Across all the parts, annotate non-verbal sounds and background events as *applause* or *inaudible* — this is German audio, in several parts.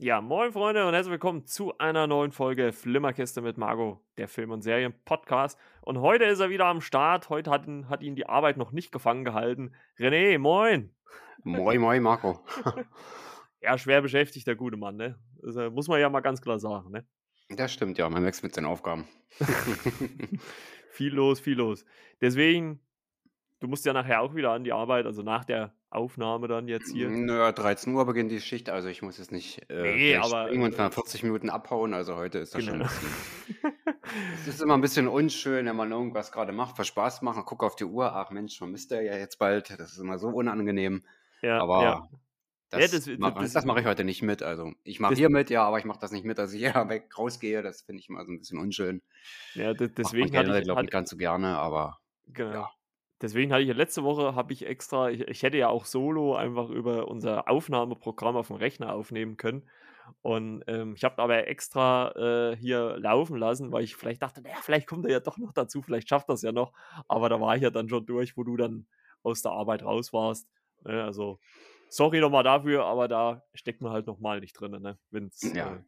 Ja, moin Freunde und herzlich willkommen zu einer neuen Folge Flimmerkiste mit Margot, der Film- und Serien-Podcast. Und heute ist er wieder am Start. Heute hat ihn, hat ihn die Arbeit noch nicht gefangen gehalten. René, moin. Moin, moin, Marco. *laughs* ja, schwer beschäftigt, der gute Mann, ne? Das äh, muss man ja mal ganz klar sagen, ne? Das stimmt, ja. Man wächst mit seinen Aufgaben. *laughs* viel los, viel los. Deswegen, du musst ja nachher auch wieder an die Arbeit, also nach der Aufnahme dann jetzt hier? Naja, 13 Uhr beginnt die Schicht, also ich muss jetzt nicht äh, nee, aber, irgendwann 40 Minuten abhauen, also heute ist das genau. schon ein bisschen. *laughs* es ist immer ein bisschen unschön, wenn man irgendwas gerade macht, was Spaß macht, und guckt auf die Uhr, ach Mensch, man müsste ja jetzt bald, das ist immer so unangenehm. Ja, aber ja. Das, ja, das, das, das mache ich heute nicht mit. Also ich mache hier mit, ja, aber ich mache das nicht mit, dass ich hier *laughs* weg rausgehe. Das finde ich immer so ein bisschen unschön. Ja, deswegen hatte ich, glaube ich, ganz so gerne, aber genau. ja. Deswegen hatte ich ja letzte Woche, habe ich extra, ich, ich, hätte ja auch solo einfach über unser Aufnahmeprogramm auf dem Rechner aufnehmen können. Und ähm, ich habe aber extra äh, hier laufen lassen, weil ich vielleicht dachte, naja, vielleicht kommt er ja doch noch dazu, vielleicht schafft das ja noch. Aber da war ich ja dann schon durch, wo du dann aus der Arbeit raus warst. Ne? Also, sorry nochmal dafür, aber da steckt man halt nochmal nicht drin. Ne? Wenn's, ja. äh,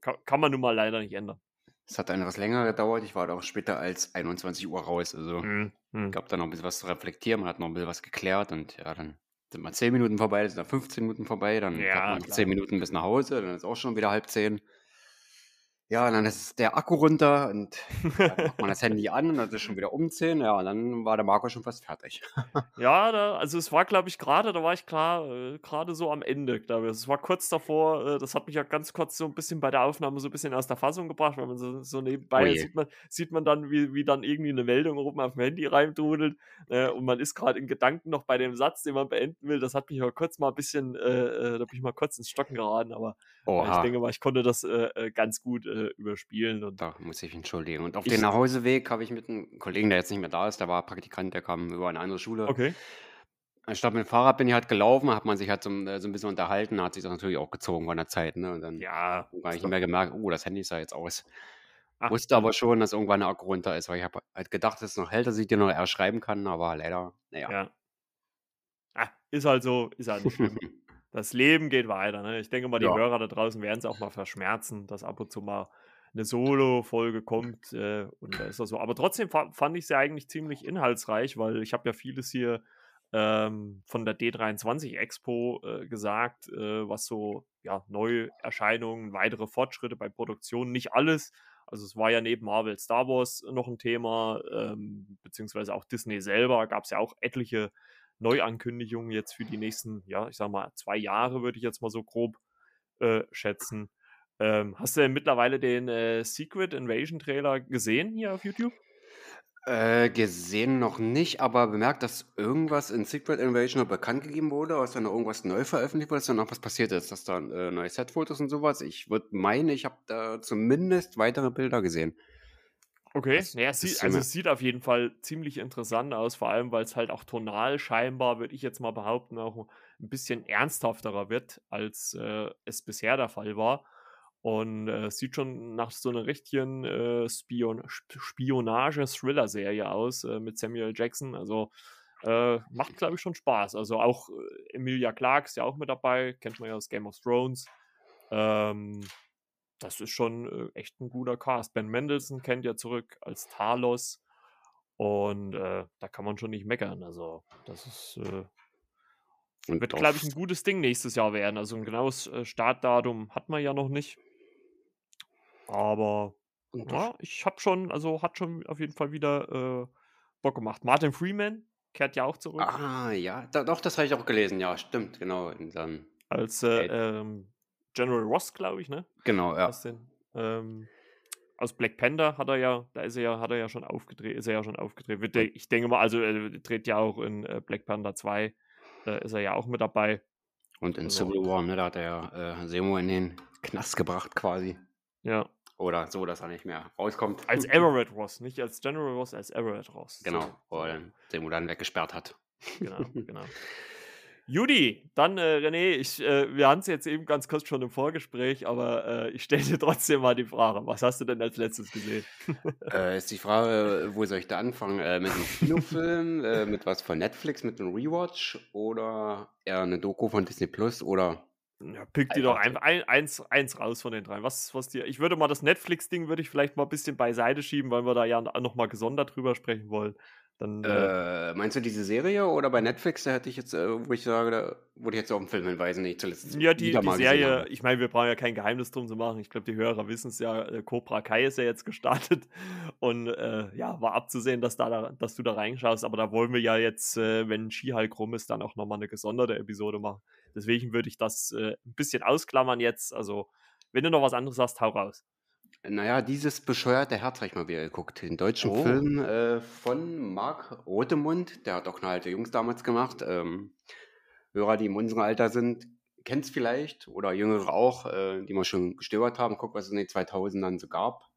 kann, kann man nun mal leider nicht ändern. Es hat dann etwas länger gedauert. Ich war da auch später als 21 Uhr raus. Also mhm. mhm. gab da noch ein bisschen was zu reflektieren. Man hat noch ein bisschen was geklärt und ja, dann sind mal 10 Minuten vorbei, dann sind da 15 Minuten vorbei, dann ja, hat man noch 10 Minuten bis nach Hause, dann ist auch schon wieder halb 10. Ja, und dann ist der Akku runter und dann macht man das *laughs* Handy an und dann ist schon wieder umziehen. Ja, und dann war der Marco schon fast fertig. *laughs* ja, da, also es war, glaube ich, gerade, da war ich klar, äh, gerade so am Ende, glaube ich. Es war kurz davor, äh, das hat mich ja ganz kurz so ein bisschen bei der Aufnahme so ein bisschen aus der Fassung gebracht, weil man so, so nebenbei oh sieht man, sieht man dann, wie, wie dann irgendwie eine Meldung oben auf dem Handy reindudelt äh, und man ist gerade in Gedanken noch bei dem Satz, den man beenden will. Das hat mich ja kurz mal ein bisschen, äh, äh da bin ich mal kurz ins Stocken geraten, aber ich denke mal, ich konnte das äh, ganz gut äh, überspielen. Und da muss ich entschuldigen. Und auf den Nachhauseweg habe ich mit einem Kollegen, der jetzt nicht mehr da ist, der war Praktikant, der kam über eine andere Schule. Okay. Anstatt mit dem Fahrrad bin ich halt gelaufen, hat man sich halt so, äh, so ein bisschen unterhalten, hat sich das natürlich auch gezogen von der Zeit. Ne? Und dann ja, habe ich nicht mehr gemerkt, oh, das Handy ja jetzt aus. Ach, Wusste aber schon, dass irgendwann eine Akku runter ist, weil ich habe halt gedacht, dass es noch hält, dass ich dir noch eher schreiben kann, aber leider, naja. Ja. Ah, ist halt so, ist halt nicht schlimm. *laughs* das Leben geht weiter. Ne? Ich denke mal, die ja. Hörer da draußen werden es auch mal verschmerzen, dass ab und zu mal eine Solo-Folge kommt. Äh, und da ist das so. Aber trotzdem fand ich sie eigentlich ziemlich inhaltsreich, weil ich habe ja vieles hier ähm, von der D23 Expo äh, gesagt, äh, was so ja, Neuerscheinungen, weitere Fortschritte bei Produktionen, nicht alles. Also es war ja neben Marvel Star Wars noch ein Thema, ähm, beziehungsweise auch Disney selber gab es ja auch etliche Neuankündigungen jetzt für die nächsten, ja, ich sag mal, zwei Jahre, würde ich jetzt mal so grob äh, schätzen. Ähm, hast du denn mittlerweile den äh, Secret Invasion Trailer gesehen hier auf YouTube? Äh, gesehen noch nicht, aber bemerkt, dass irgendwas in Secret Invasion noch bekannt gegeben wurde, dass da noch irgendwas neu veröffentlicht wurde, dass da noch was passiert ist, dass da äh, neue Setfotos und sowas. Ich würde meinen, ich habe da zumindest weitere Bilder gesehen. Okay, das, naja, es sieht, also es sieht auf jeden Fall ziemlich interessant aus, vor allem weil es halt auch tonal scheinbar, würde ich jetzt mal behaupten, auch ein bisschen ernsthafterer wird, als äh, es bisher der Fall war. Und äh, sieht schon nach so einer richtigen äh, Spion Spionage-Thriller-Serie aus äh, mit Samuel Jackson. Also äh, macht, glaube ich, schon Spaß. Also auch äh, Emilia Clarke ist ja auch mit dabei, kennt man ja aus Game of Thrones. Ähm, das ist schon äh, echt ein guter Cast. Ben Mendelssohn kennt ja zurück als Talos. Und äh, da kann man schon nicht meckern. Also, das ist. Äh, wird, glaube ich, ein gutes Ding nächstes Jahr werden. Also, ein genaues äh, Startdatum hat man ja noch nicht. Aber ja, ich habe schon, also hat schon auf jeden Fall wieder äh, Bock gemacht. Martin Freeman kehrt ja auch zurück. Ah, ja, da, doch, das habe ich auch gelesen, ja, stimmt, genau. In Als äh, ähm, General Ross, glaube ich, ne? Genau, ja. Ähm, aus Black Panther hat er ja, da ist er ja, hat er ja schon aufgedreht, ist er ja schon aufgedreht. Ich denke mal, also er dreht ja auch in äh, Black Panther 2, da ist er ja auch mit dabei. Und in also, Civil War, ne, da hat er ja äh, Semo in den Knast gebracht quasi. Ja. Oder so, dass er nicht mehr rauskommt. Als Everett Ross, nicht als General Ross, als Everett Ross. Genau, so. er Semo dann weggesperrt hat. Genau, *laughs* genau. Judy, dann äh, René, ich, äh, wir hatten es jetzt eben ganz kurz schon im Vorgespräch, aber äh, ich stelle dir trotzdem mal die Frage, was hast du denn als letztes gesehen? *laughs* Äh, ist die Frage, wo soll ich da anfangen? Äh, mit einem Kinofilm, äh, mit was von Netflix, mit einem Rewatch oder eher eine Doku von Disney Plus oder Ja, pick dir doch einfach ein, eins, eins raus von den drei. Was, was dir. Ich würde mal das Netflix-Ding würde ich vielleicht mal ein bisschen beiseite schieben, weil wir da ja noch mal gesondert drüber sprechen wollen. Dann, äh, äh, meinst du diese Serie oder bei Netflix? Da hätte ich jetzt, äh, wo ich sage, da würde ich jetzt auf einen Film hinweisen, den ich zuletzt Ja, die, die Serie, ich meine, wir brauchen ja kein Geheimnis drum zu machen. Ich glaube, die Hörer wissen es ja. Äh, Cobra Kai ist ja jetzt gestartet *laughs* und äh, ja, war abzusehen, dass, da, dass du da reinschaust. Aber da wollen wir ja jetzt, äh, wenn Skihulk rum ist, dann auch nochmal eine gesonderte Episode machen. Deswegen würde ich das ein bisschen ausklammern jetzt. Also, wenn du noch was anderes hast, hau raus. Naja, dieses bescheuerte Herz habe ich mal wieder geguckt. Den deutschen Oh. Film äh, von Marc Rotemund, der hat auch alte Jungs damals gemacht. Ähm, Hörer, die in unserem Alter sind, kennt es vielleicht oder Jüngere auch, äh, die mal schon gestöbert haben. Guck, was es in den 2000ern so gab.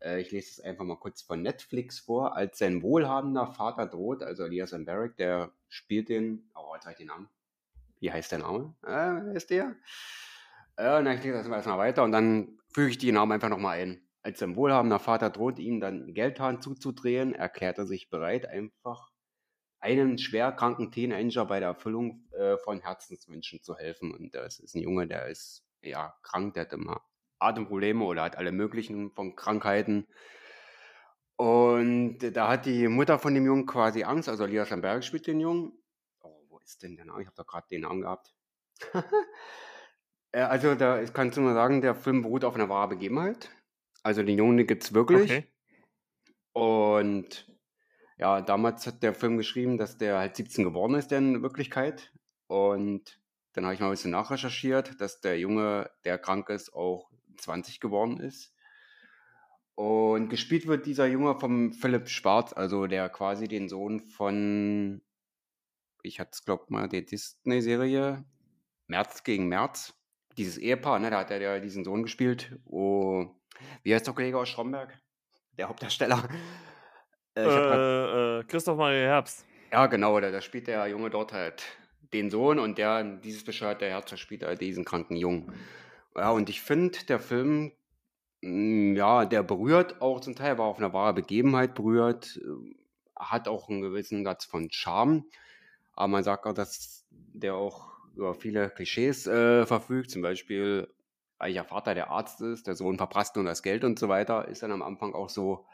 Äh, ich lese es einfach mal kurz von Netflix vor. Als sein wohlhabender Vater droht, also Elias Mbarek, der spielt den, oh, jetzt habe ich den Namen. Wie heißt der Name? Äh, ist der? Äh, na, ich lese das erstmal weiter und dann füge ich die Namen einfach nochmal ein. Als sein wohlhabender Vater droht ihm dann Geldhahn zuzudrehen, erklärt er sich bereit, einfach einen schwerkranken Teenager bei der Erfüllung äh, von Herzenswünschen zu helfen. Und das ist ein Junge, der ist ja krank, der hat immer Atemprobleme oder hat alle möglichen von Krankheiten. Und da hat die Mutter von dem Jungen quasi Angst, also Elias Lamberg spielt den Jungen. Oh, wo ist denn der Name? Ich habe doch gerade den Namen gehabt. *laughs* Äh, also, da kannst du nur sagen, der Film beruht auf einer wahren Begebenheit. Also, den Jungen gibt es wirklich. Okay. Und ja, damals hat der Film geschrieben, dass der halt 17 geworden ist, der in Wirklichkeit. Und dann habe ich mal ein bisschen nachrecherchiert, dass der Junge, der krank ist, auch 20 geworden ist. Und gespielt wird dieser Junge vom Philipp Schwarz, also der quasi den Sohn von, ich hatte es glaubt mal, die Disney-Serie März gegen März dieses Ehepaar, ne, da hat er ja diesen Sohn gespielt. Oh, wie heißt der Kollege aus Stromberg? Der Hauptdarsteller. Äh, äh, äh, Christoph Maria Herbst. Ja, genau, da, da spielt der Junge dort halt den Sohn und der, dieses bescheuerte Herz, spielt halt diesen kranken Jungen. Ja, und ich finde, der Film, mh, mm, ja, der berührt auch zum Teil, war auf eine wahre Begebenheit berührt, äh, hat auch einen gewissen Satz von Charme. Aber man sagt auch, dass der auch über viele Klischees äh, verfügt, zum Beispiel, welcher Vater der Arzt ist, der Sohn verprasst nur das Geld und so weiter, ist dann am Anfang auch so.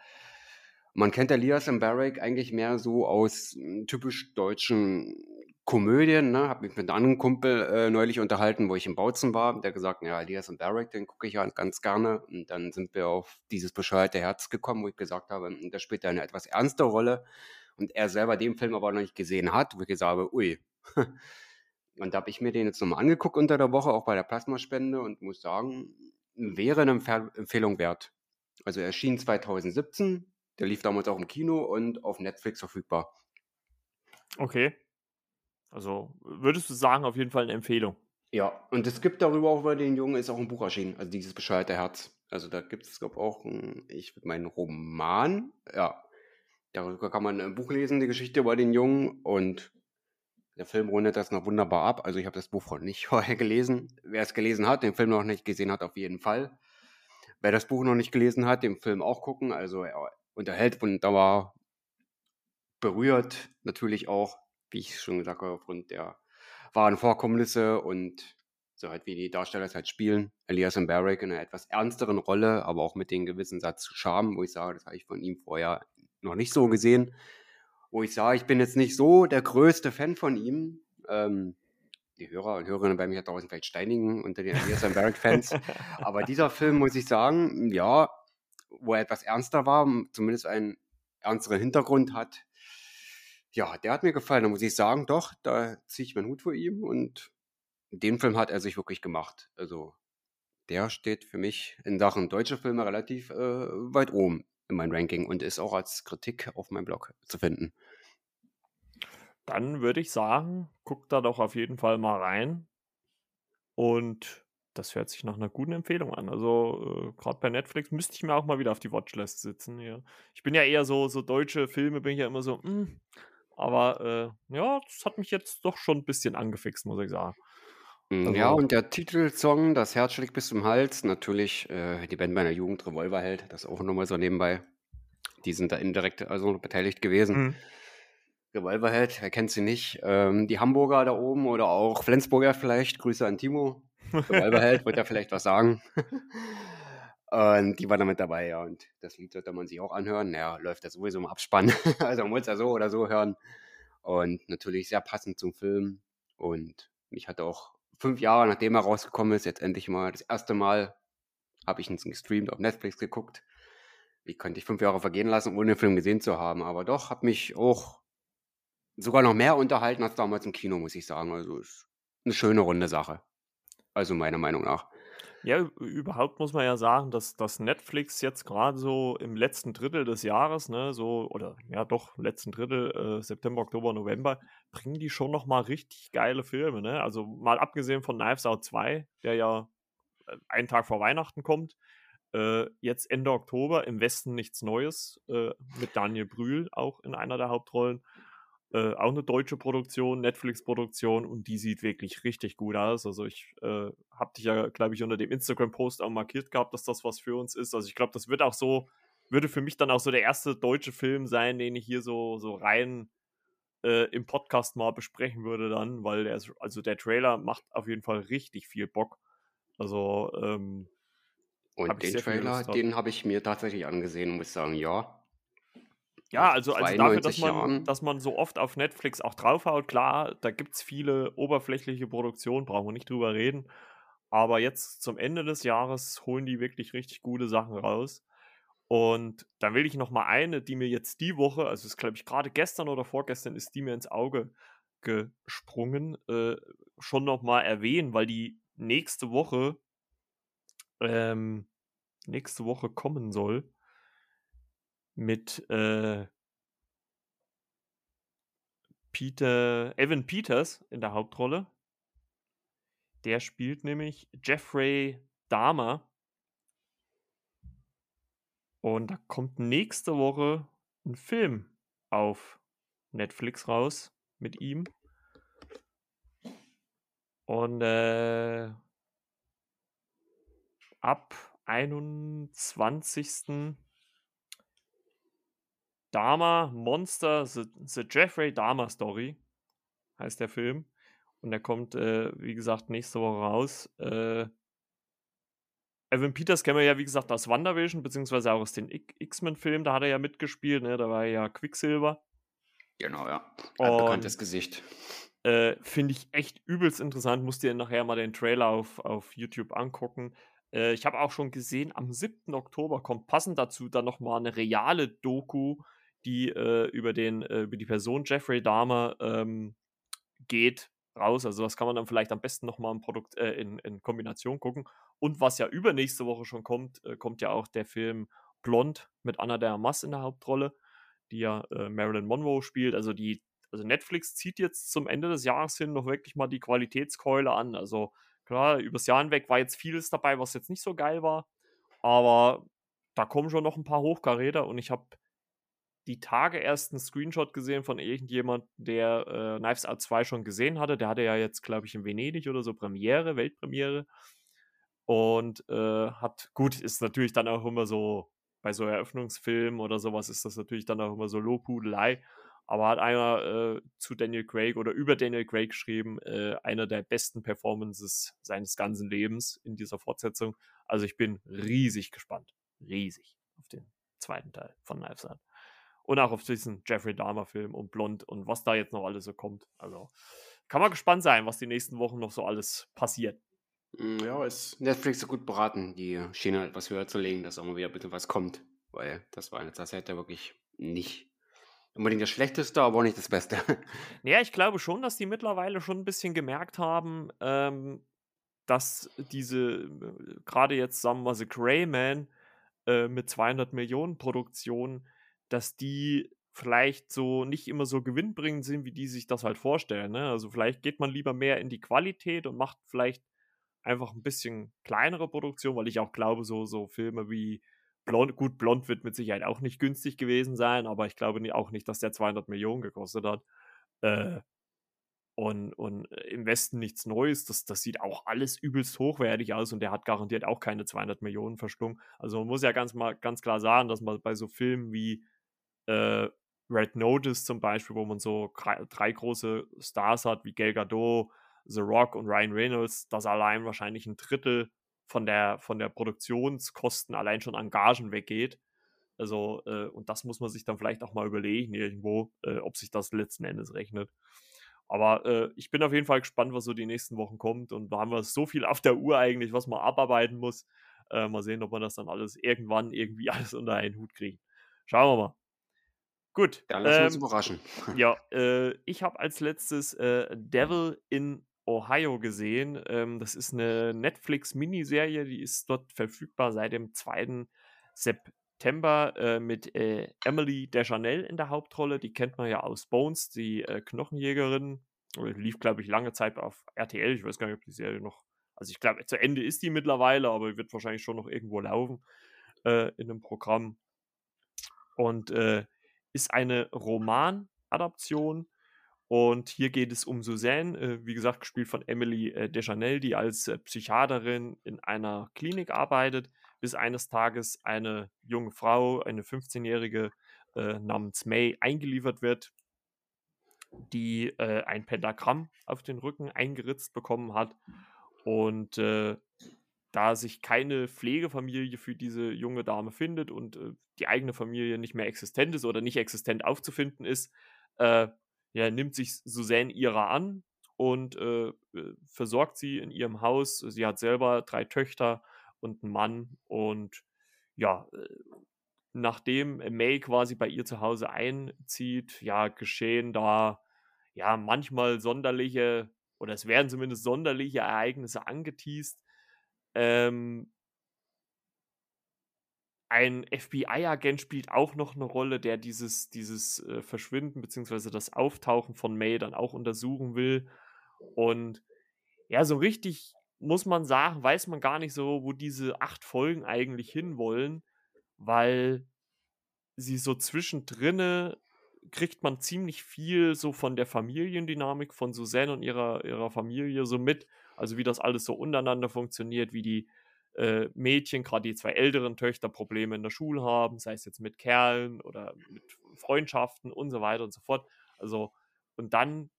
Man kennt Elias Mbarek eigentlich mehr so aus hm, typisch deutschen Komödien. Ne? Habe mich mit einem anderen Kumpel äh, neulich unterhalten, wo ich im Bautzen war. Der gesagt, ja, Elias Mbarek, den gucke ich ja ganz gerne. Und dann sind wir auf dieses bescheuerte Herz gekommen, wo ich gesagt habe, hm, der spielt eine etwas ernste Rolle. Und er selber den Film aber noch nicht gesehen hat, wo ich gesagt habe, ui, *laughs* Und da habe ich mir den jetzt nochmal angeguckt unter der Woche, auch bei der Plasmaspende und muss sagen, wäre eine Empfehlung wert. Also er erschien 2017, der lief damals auch im Kino und auf Netflix verfügbar. Okay. Also würdest du sagen, auf jeden Fall eine Empfehlung. Ja, und es gibt darüber auch über den Jungen ist auch ein Buch erschienen, also dieses bescheuerte Herz. Also da gibt es, glaube ich, auch, ein, ich würde meinen Roman, ja, darüber kann man ein Buch lesen, die Geschichte über den Jungen und der Film rundet das noch wunderbar ab. Also ich habe das Buch nicht *laughs* vorher gelesen. Wer es gelesen hat, den Film noch nicht gesehen hat, auf jeden Fall. Wer das Buch noch nicht gelesen hat, den Film auch gucken. Also er unterhält wunderbar berührt natürlich auch, wie ich schon gesagt habe, aufgrund der wahren Vorkommnisse und so halt wie die Darsteller es halt spielen. Elias Mbarek in einer etwas ernsteren Rolle, aber auch mit dem gewissen Satz Charme, wo ich sage, das habe ich von ihm vorher noch nicht so gesehen wo ich sage, ich bin jetzt nicht so der größte Fan von ihm. Ähm, die Hörer und Hörerinnen bei mir draußen vielleicht steinigen unter den Elias Barrett-Fans. *laughs* Aber dieser Film, muss ich sagen, ja, wo er etwas ernster war, zumindest einen ernsteren Hintergrund hat, ja, der hat mir gefallen. Da muss ich sagen, doch, da ziehe ich meinen Hut vor ihm und den Film hat er sich wirklich gemacht. Also der steht für mich in Sachen deutsche Filme relativ äh, weit oben in meinem Ranking und ist auch als Kritik auf meinem Blog zu finden. Dann würde ich sagen, guck da doch auf jeden Fall mal rein. Und das hört sich nach einer guten Empfehlung an. Also, äh, gerade bei Netflix müsste ich mir auch mal wieder auf die Watchlist sitzen. Ja. Ich bin ja eher so, so deutsche Filme, bin ich ja immer so, mh. Hm, aber äh, ja, das hat mich jetzt doch schon ein bisschen angefixt, muss ich sagen. Also, ja, und der Titelsong, Das Herz schlägt bis zum Hals, natürlich äh, die Band meiner Jugend, Revolverheld, das auch nochmal so nebenbei. Die sind da indirekt also beteiligt gewesen. Mhm. Revolverheld, wer kennt sie nicht? Ähm, die Hamburger da oben oder auch Flensburger vielleicht, Grüße an Timo. Revolverheld, wird ja vielleicht was sagen. *laughs* Und die war damit dabei, ja. Und das Lied sollte man sich auch anhören. Ja, läuft ja sowieso im Abspann. *laughs* also man muss ja so oder so hören. Und natürlich sehr passend zum Film. Und ich hatte auch fünf Jahre, nachdem er rausgekommen ist, jetzt endlich mal das erste Mal habe ich ihn gestreamt auf Netflix geguckt. Wie konnte ich fünf Jahre vergehen lassen, ohne den Film gesehen zu haben? Aber doch, hat mich auch sogar noch mehr unterhalten als damals im Kino, muss ich sagen. Also ist eine schöne runde Sache. Also meiner Meinung nach. Ja, überhaupt muss man ja sagen, dass, dass Netflix jetzt gerade so im letzten Drittel des Jahres, ne, so, oder ja doch, letzten Drittel, äh, September, Oktober, November, bringen die schon nochmal richtig geile Filme, ne? Also mal abgesehen von Knives Out 2, der ja äh, einen Tag vor Weihnachten kommt, äh, jetzt Ende Oktober im Westen nichts Neues, äh, mit Daniel Brühl auch in einer der Hauptrollen. Äh, auch eine deutsche Produktion, Netflix-Produktion und die sieht wirklich richtig gut aus. Also ich äh, habe dich ja, glaube ich, unter dem Instagram-Post auch markiert gehabt, dass das was für uns ist. Also ich glaube, das wird auch so, würde für mich dann auch so der erste deutsche Film sein, den ich hier so, so rein äh, im Podcast mal besprechen würde dann, weil der, also der Trailer macht auf jeden Fall richtig viel Bock. Also ähm, und den Trailer, den habe ich mir tatsächlich angesehen und muss sagen, ja, ja, also, also dafür, dass man, dass man so oft auf Netflix auch draufhaut, klar, da gibt es viele oberflächliche Produktionen, brauchen wir nicht drüber reden. Aber jetzt zum Ende des Jahres holen die wirklich richtig gute Sachen raus. Und dann will ich noch mal eine, die mir jetzt die Woche, also ist glaube ich gerade gestern oder vorgestern, ist die mir ins Auge gesprungen, äh, schon noch mal erwähnen, weil die nächste Woche ähm, nächste Woche kommen soll mit äh, Peter, Evan Peters in der Hauptrolle. Der spielt nämlich Jeffrey Dahmer. Und da kommt nächste Woche ein Film auf Netflix raus mit ihm. Und äh, ab 21. Dahmer Monster, The, The Jeffrey Dahmer Story heißt der Film. Und der kommt, äh, wie gesagt, nächste Woche raus. Äh, Evan Peters kennen wir ja, wie gesagt, aus WandaVision, beziehungsweise auch aus den X-Men-Filmen. Da hat er ja mitgespielt, ne? Da war er ja Quicksilver. Genau, ja. Ein bekanntes Gesicht. Äh, Finde ich echt übelst interessant. Musst dir nachher mal den Trailer auf, auf YouTube angucken. Äh, ich habe auch schon gesehen, am 7. Oktober kommt passend dazu dann nochmal eine reale Doku die äh, über, den, äh, über die Person Jeffrey Dahmer ähm, geht, raus. Also das kann man dann vielleicht am besten nochmal im Produkt äh, in, in Kombination gucken. Und was ja übernächste Woche schon kommt, äh, kommt ja auch der Film Blond mit Anna de Armas in der Hauptrolle, die ja äh, Marilyn Monroe spielt. Also die, also Netflix zieht jetzt zum Ende des Jahres hin noch wirklich mal die Qualitätskeule an. Also klar, übers Jahr hinweg war jetzt vieles dabei, was jetzt nicht so geil war. Aber da kommen schon noch ein paar Hochkaräter und ich habe die Tage erst einen Screenshot gesehen von irgendjemand, der äh, Knives Out 2 schon gesehen hatte. Der hatte ja jetzt, glaube ich, in Venedig oder so Premiere, Weltpremiere. Und äh, hat, gut, ist natürlich dann auch immer so, bei so Eröffnungsfilmen oder sowas ist das natürlich dann auch immer so Lobhudelei. Aber hat einer äh, zu Daniel Craig oder über Daniel Craig geschrieben, äh, einer der besten Performances seines ganzen Lebens in dieser Fortsetzung. Also ich bin riesig gespannt. Riesig auf den zweiten Teil von Knives Out. Und auch auf diesen Jeffrey Dahmer-Film und Blond und was da jetzt noch alles so kommt. Also kann man gespannt sein, was die nächsten Wochen noch so alles passiert. Hm, ja, ist Netflix so gut beraten, die Schiene etwas höher zu legen, dass auch mal wieder ein bisschen was kommt. Weil das war eine Zeit ja wirklich nicht unbedingt das Schlechteste, aber auch nicht das Beste. *laughs* Ja, ich glaube schon, dass die mittlerweile schon ein bisschen gemerkt haben, ähm, dass diese, äh, gerade jetzt sagen wir mal, The Greyman äh, mit 200 Millionen Produktion dass die vielleicht so nicht immer so gewinnbringend sind, wie die sich das halt vorstellen. Ne? Also vielleicht geht man lieber mehr in die Qualität und macht vielleicht einfach ein bisschen kleinere Produktion, weil ich auch glaube, so, so Filme wie Blond, gut, Blond wird mit Sicherheit auch nicht günstig gewesen sein, aber ich glaube auch nicht, dass der 200 Millionen gekostet hat. Äh, und, und im Westen nichts Neues, das, das sieht auch alles übelst hochwertig aus und der hat garantiert auch keine 200 Millionen verschlungen. Also man muss ja ganz, mal, ganz klar sagen, dass man bei so Filmen wie äh, Red Notice zum Beispiel, wo man so drei große Stars hat, wie Gal Gadot, The Rock und Ryan Reynolds, dass allein wahrscheinlich ein Drittel von der, von der Produktionskosten allein schon an Gagen weggeht. Also, äh, und das muss man sich dann vielleicht auch mal überlegen, irgendwo, äh, ob sich das letzten Endes rechnet. Aber äh, ich bin auf jeden Fall gespannt, was so die nächsten Wochen kommt. Und da haben wir so viel auf der Uhr eigentlich, was man abarbeiten muss. Äh, mal sehen, ob wir das dann alles irgendwann irgendwie *laughs* alles unter einen Hut kriegen. Schauen wir mal. Gut. Ja, lass ähm, uns überraschen. Ja, *laughs* äh, ich habe als letztes äh, Devil in Ohio gesehen. Ähm, das ist eine Netflix-Miniserie, die ist dort verfügbar seit dem 2. September äh, mit äh, Emily Deschanel in der Hauptrolle. Die kennt man ja aus Bones, die äh, Knochenjägerin. Lief, glaube ich, lange Zeit auf RTL. Ich weiß gar nicht, ob die Serie noch. Also, ich glaube, zu Ende ist die mittlerweile, aber wird wahrscheinlich schon noch irgendwo laufen äh, in einem Programm. Und äh, ist eine Romanadaption und hier geht es um Suzanne, äh, wie gesagt, gespielt von Emily äh, Deschanel, die als äh, Psychiaterin in einer Klinik arbeitet, bis eines Tages eine junge Frau, eine 15-jährige äh, namens May, eingeliefert wird, die äh, ein Pentagramm auf den Rücken eingeritzt bekommen hat. Und äh, da sich keine Pflegefamilie für diese junge Dame findet und die eigene Familie nicht mehr existent ist oder nicht existent aufzufinden ist, ja, nimmt sich Suzanne ihrer an und äh, äh, versorgt sie in ihrem Haus. Sie hat selber drei Töchter und einen Mann und ja, äh, nachdem May quasi bei ihr zu Hause einzieht, ja, geschehen da ja manchmal sonderliche oder es werden zumindest sonderliche Ereignisse angeteased. Ähm, ein FBI-Agent spielt auch noch eine Rolle, der dieses, dieses äh, Verschwinden bzw. das Auftauchen von May dann auch untersuchen will. Und ja, so richtig muss man sagen, weiß man gar nicht so, wo diese acht Folgen eigentlich hinwollen, weil sie so zwischendrin kriegt man ziemlich viel so von der Familiendynamik von Suzanne und ihrer, ihrer Familie so mit. Also wie das alles so untereinander funktioniert, wie die äh, Mädchen, gerade die zwei älteren Töchter, Probleme in der Schule haben, sei es jetzt mit Kerlen oder mit Freundschaften und so weiter und so fort. Also, und dann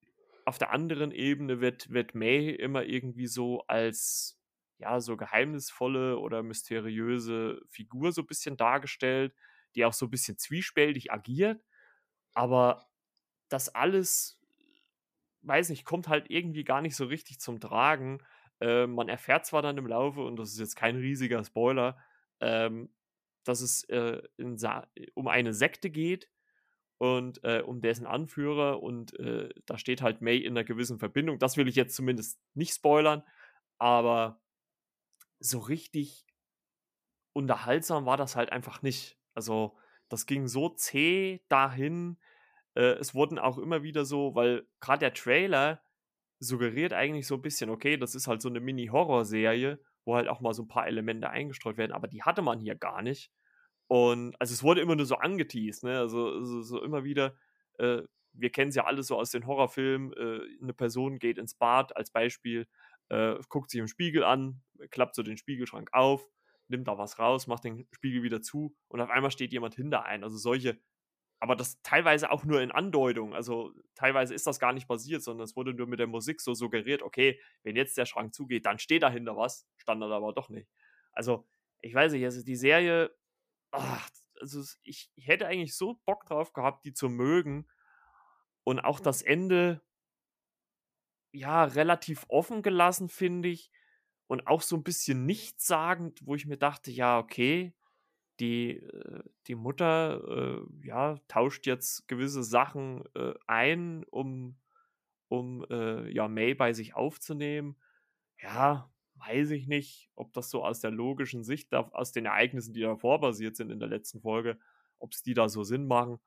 auf der anderen Ebene wird, wird May immer irgendwie so als ja, so geheimnisvolle oder mysteriöse Figur so ein bisschen dargestellt, die auch so ein bisschen zwiespältig agiert, aber das alles, weiß nicht, kommt halt irgendwie gar nicht so richtig zum Tragen, äh, man erfährt zwar dann im Laufe, und das ist jetzt kein riesiger Spoiler, ähm, dass es äh, um eine Sekte geht und äh, um dessen Anführer und äh, da steht halt May in einer gewissen Verbindung. Das will ich jetzt zumindest nicht spoilern, aber so richtig unterhaltsam war das halt einfach nicht. Also das ging so zäh dahin. Äh, es wurden auch immer wieder so, weil gerade der Trailer suggeriert eigentlich so ein bisschen, okay, das ist halt so eine Mini-Horror-Serie, wo halt auch mal so ein paar Elemente eingestreut werden, aber die hatte man hier gar nicht. Und also es wurde immer nur so angeteased, ne? Also, so, so immer wieder, äh, wir kennen es ja alle so aus den Horrorfilmen, äh, eine Person geht ins Bad als Beispiel, äh, guckt sich im Spiegel an, klappt so den Spiegelschrank auf, nimmt da was raus, macht den Spiegel wieder zu und auf einmal steht jemand hinter ein. Also solche aber das teilweise auch nur in Andeutung. Also teilweise ist das gar nicht passiert, sondern es wurde nur mit der Musik so suggeriert, okay, wenn jetzt der Schrank zugeht, dann steht dahinter was, stand da aber doch nicht. Also, ich weiß nicht, also die Serie, ach, also ich hätte eigentlich so Bock drauf gehabt, die zu mögen. Und auch das Ende, ja, relativ offen gelassen, finde ich. Und auch so ein bisschen nichtssagend, wo ich mir dachte, ja, okay, die, äh, die Mutter äh, ja, tauscht jetzt gewisse Sachen äh, ein, um, um äh, ja, May bei sich aufzunehmen. Ja, weiß ich nicht, ob das so aus der logischen Sicht, aus den Ereignissen, die davor basiert sind in der letzten Folge, ob es die da so Sinn machen.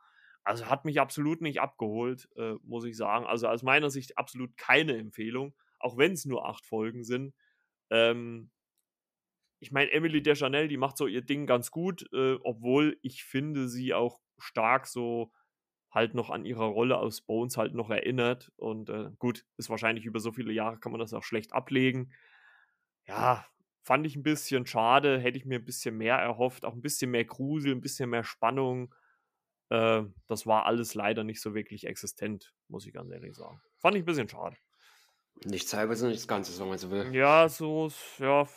Also hat mich absolut nicht abgeholt, äh, muss ich sagen. Also aus meiner Sicht absolut keine Empfehlung, auch wenn es nur acht Folgen sind. Ähm, ich meine, Emily Deschanel, die macht so ihr Ding ganz gut, äh, obwohl ich finde, sie auch stark so halt noch an ihrer Rolle aus Bones halt noch erinnert. Und äh, gut, ist wahrscheinlich über so viele Jahre kann man das auch schlecht ablegen. Ja, fand ich ein bisschen schade, hätte ich mir ein bisschen mehr erhofft, auch ein bisschen mehr Grusel, ein bisschen mehr Spannung. Äh, das war alles leider nicht so wirklich existent, muss ich ganz ehrlich sagen. Fand ich ein bisschen schade. Nichts halbes und nichts Ganzes, wenn man so will. Ja, so, ja,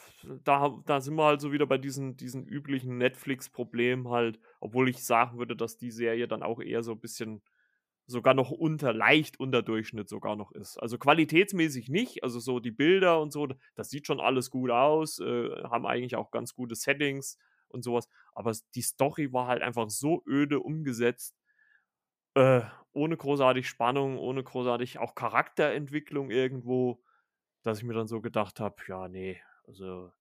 da, da sind wir halt so wieder bei diesen, diesen üblichen Netflix-Problemen halt, obwohl ich sagen würde, dass die Serie dann auch eher so ein bisschen sogar noch unter, leicht unter Durchschnitt sogar noch ist. Also qualitätsmäßig nicht, also so die Bilder und so, das sieht schon alles gut aus, äh, haben eigentlich auch ganz gute Settings und sowas, aber die Story war halt einfach so öde umgesetzt, äh, ohne großartig Spannung, ohne großartig auch Charakterentwicklung irgendwo, dass ich mir dann so gedacht habe, ja, nee, also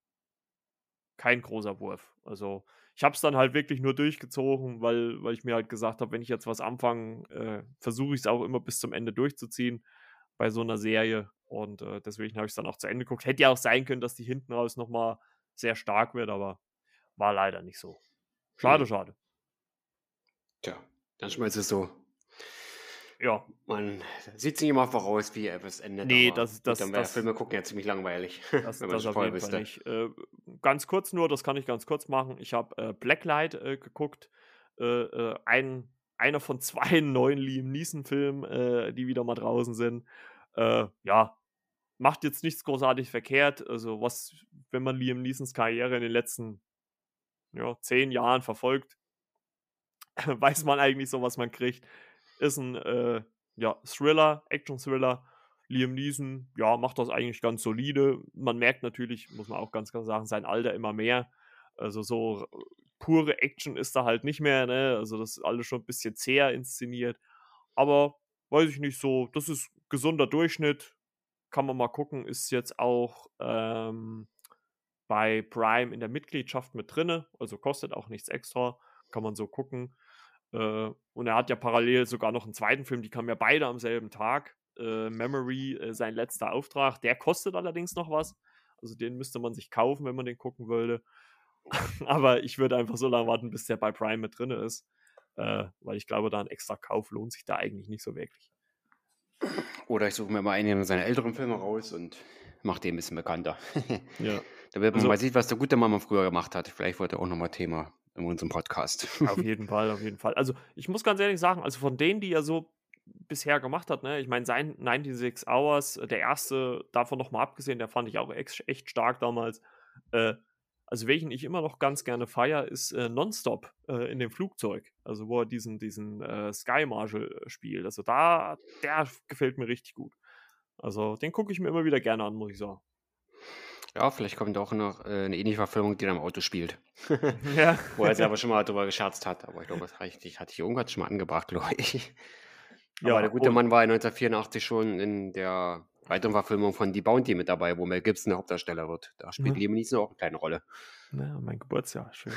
kein großer Wurf. Also ich habe es dann halt wirklich nur durchgezogen, weil, weil ich mir halt gesagt habe, wenn ich jetzt was anfange, äh, versuche ich es auch immer bis zum Ende durchzuziehen bei so einer Serie. Und äh, deswegen habe ich es dann auch zu Ende geguckt. Hätte ja auch sein können, dass die hinten raus nochmal sehr stark wird, aber war leider nicht so. Schade, hm. schade. Tja, dann schmeißt es so ja. Man sieht nicht immer voraus, wie etwas endet. Nee, das, das, dann das, Filme gucken ja ziemlich langweilig. *laughs* Das, das auf jeden Fall nicht. Äh, ganz kurz nur, das kann ich ganz kurz machen. Ich habe äh, Blacklight äh, geguckt. Äh, äh, ein, einer von zwei *laughs* neuen Liam Neeson-Filmen, äh, die wieder mal draußen sind. ja, macht jetzt nichts großartig verkehrt. Also, was, wenn man Liam Neesons Karriere in den letzten ja, zehn Jahren verfolgt, *laughs* weiß man eigentlich so, was man kriegt. Ist ein äh, ja, Thriller, Action-Thriller. Liam Neeson, ja, macht das eigentlich ganz solide. Man merkt natürlich, muss man auch ganz klar sagen, sein Alter immer mehr. Also so pure Action ist da halt nicht mehr, ne? Also das ist alles schon ein bisschen zäher inszeniert. Aber weiß ich nicht so, das ist gesunder Durchschnitt. Kann man mal gucken, ist jetzt auch ähm, bei Prime in der Mitgliedschaft mit drinne, also kostet auch nichts extra. Kann man so gucken. Äh, und er hat ja parallel sogar noch einen zweiten Film, die kamen ja beide am selben Tag. Äh, Memory, äh, sein letzter Auftrag. Der kostet allerdings noch was. Also den müsste man sich kaufen, wenn man den gucken würde. *laughs* Aber ich würde einfach so lange warten, bis der bei Prime mit drin ist. Äh, weil ich glaube, da ein extra Kauf lohnt sich da eigentlich nicht so wirklich. Oder ich suche mir mal einen seiner älteren Filme raus und mache den ein bisschen bekannter. *laughs* ja. Da wird man also, mal sehen, was der gute Mama früher gemacht hat. Vielleicht wurde er auch nochmal Thema in unserem Podcast. Auf *laughs* jeden Fall, auf jeden Fall. Also ich muss ganz ehrlich sagen, also von denen, die er so bisher gemacht hat, ne, ich meine, sein 96 Hours, äh, der erste, davon nochmal abgesehen, der fand ich auch echt stark damals. Äh, also welchen ich immer noch ganz gerne feiere, ist äh, Nonstop äh, in dem Flugzeug. Also wo er diesen, diesen äh, Sky Marshal äh, spielt. Also da, der gefällt mir richtig gut. Also den gucke ich mir immer wieder gerne an, muss ich sagen. Ja, vielleicht kommt auch noch äh, eine ähnliche Verfilmung, die dann im Auto spielt. *laughs* Ja. *laughs* Wo er selber schon mal darüber gescherzt hat. Aber ich glaube, das hatte ich, hatte ich irgendwas schon mal angebracht, *laughs* glaube ich. Aber Ja, der gute Mann war ja 1984 schon in der weiteren Verfilmung von Die Bounty mit dabei, wo Mel Gibson der Hauptdarsteller wird. Da spielt Ja. Liam Neeson auch eine kleine Rolle. Ja, mein Geburtsjahr, schön.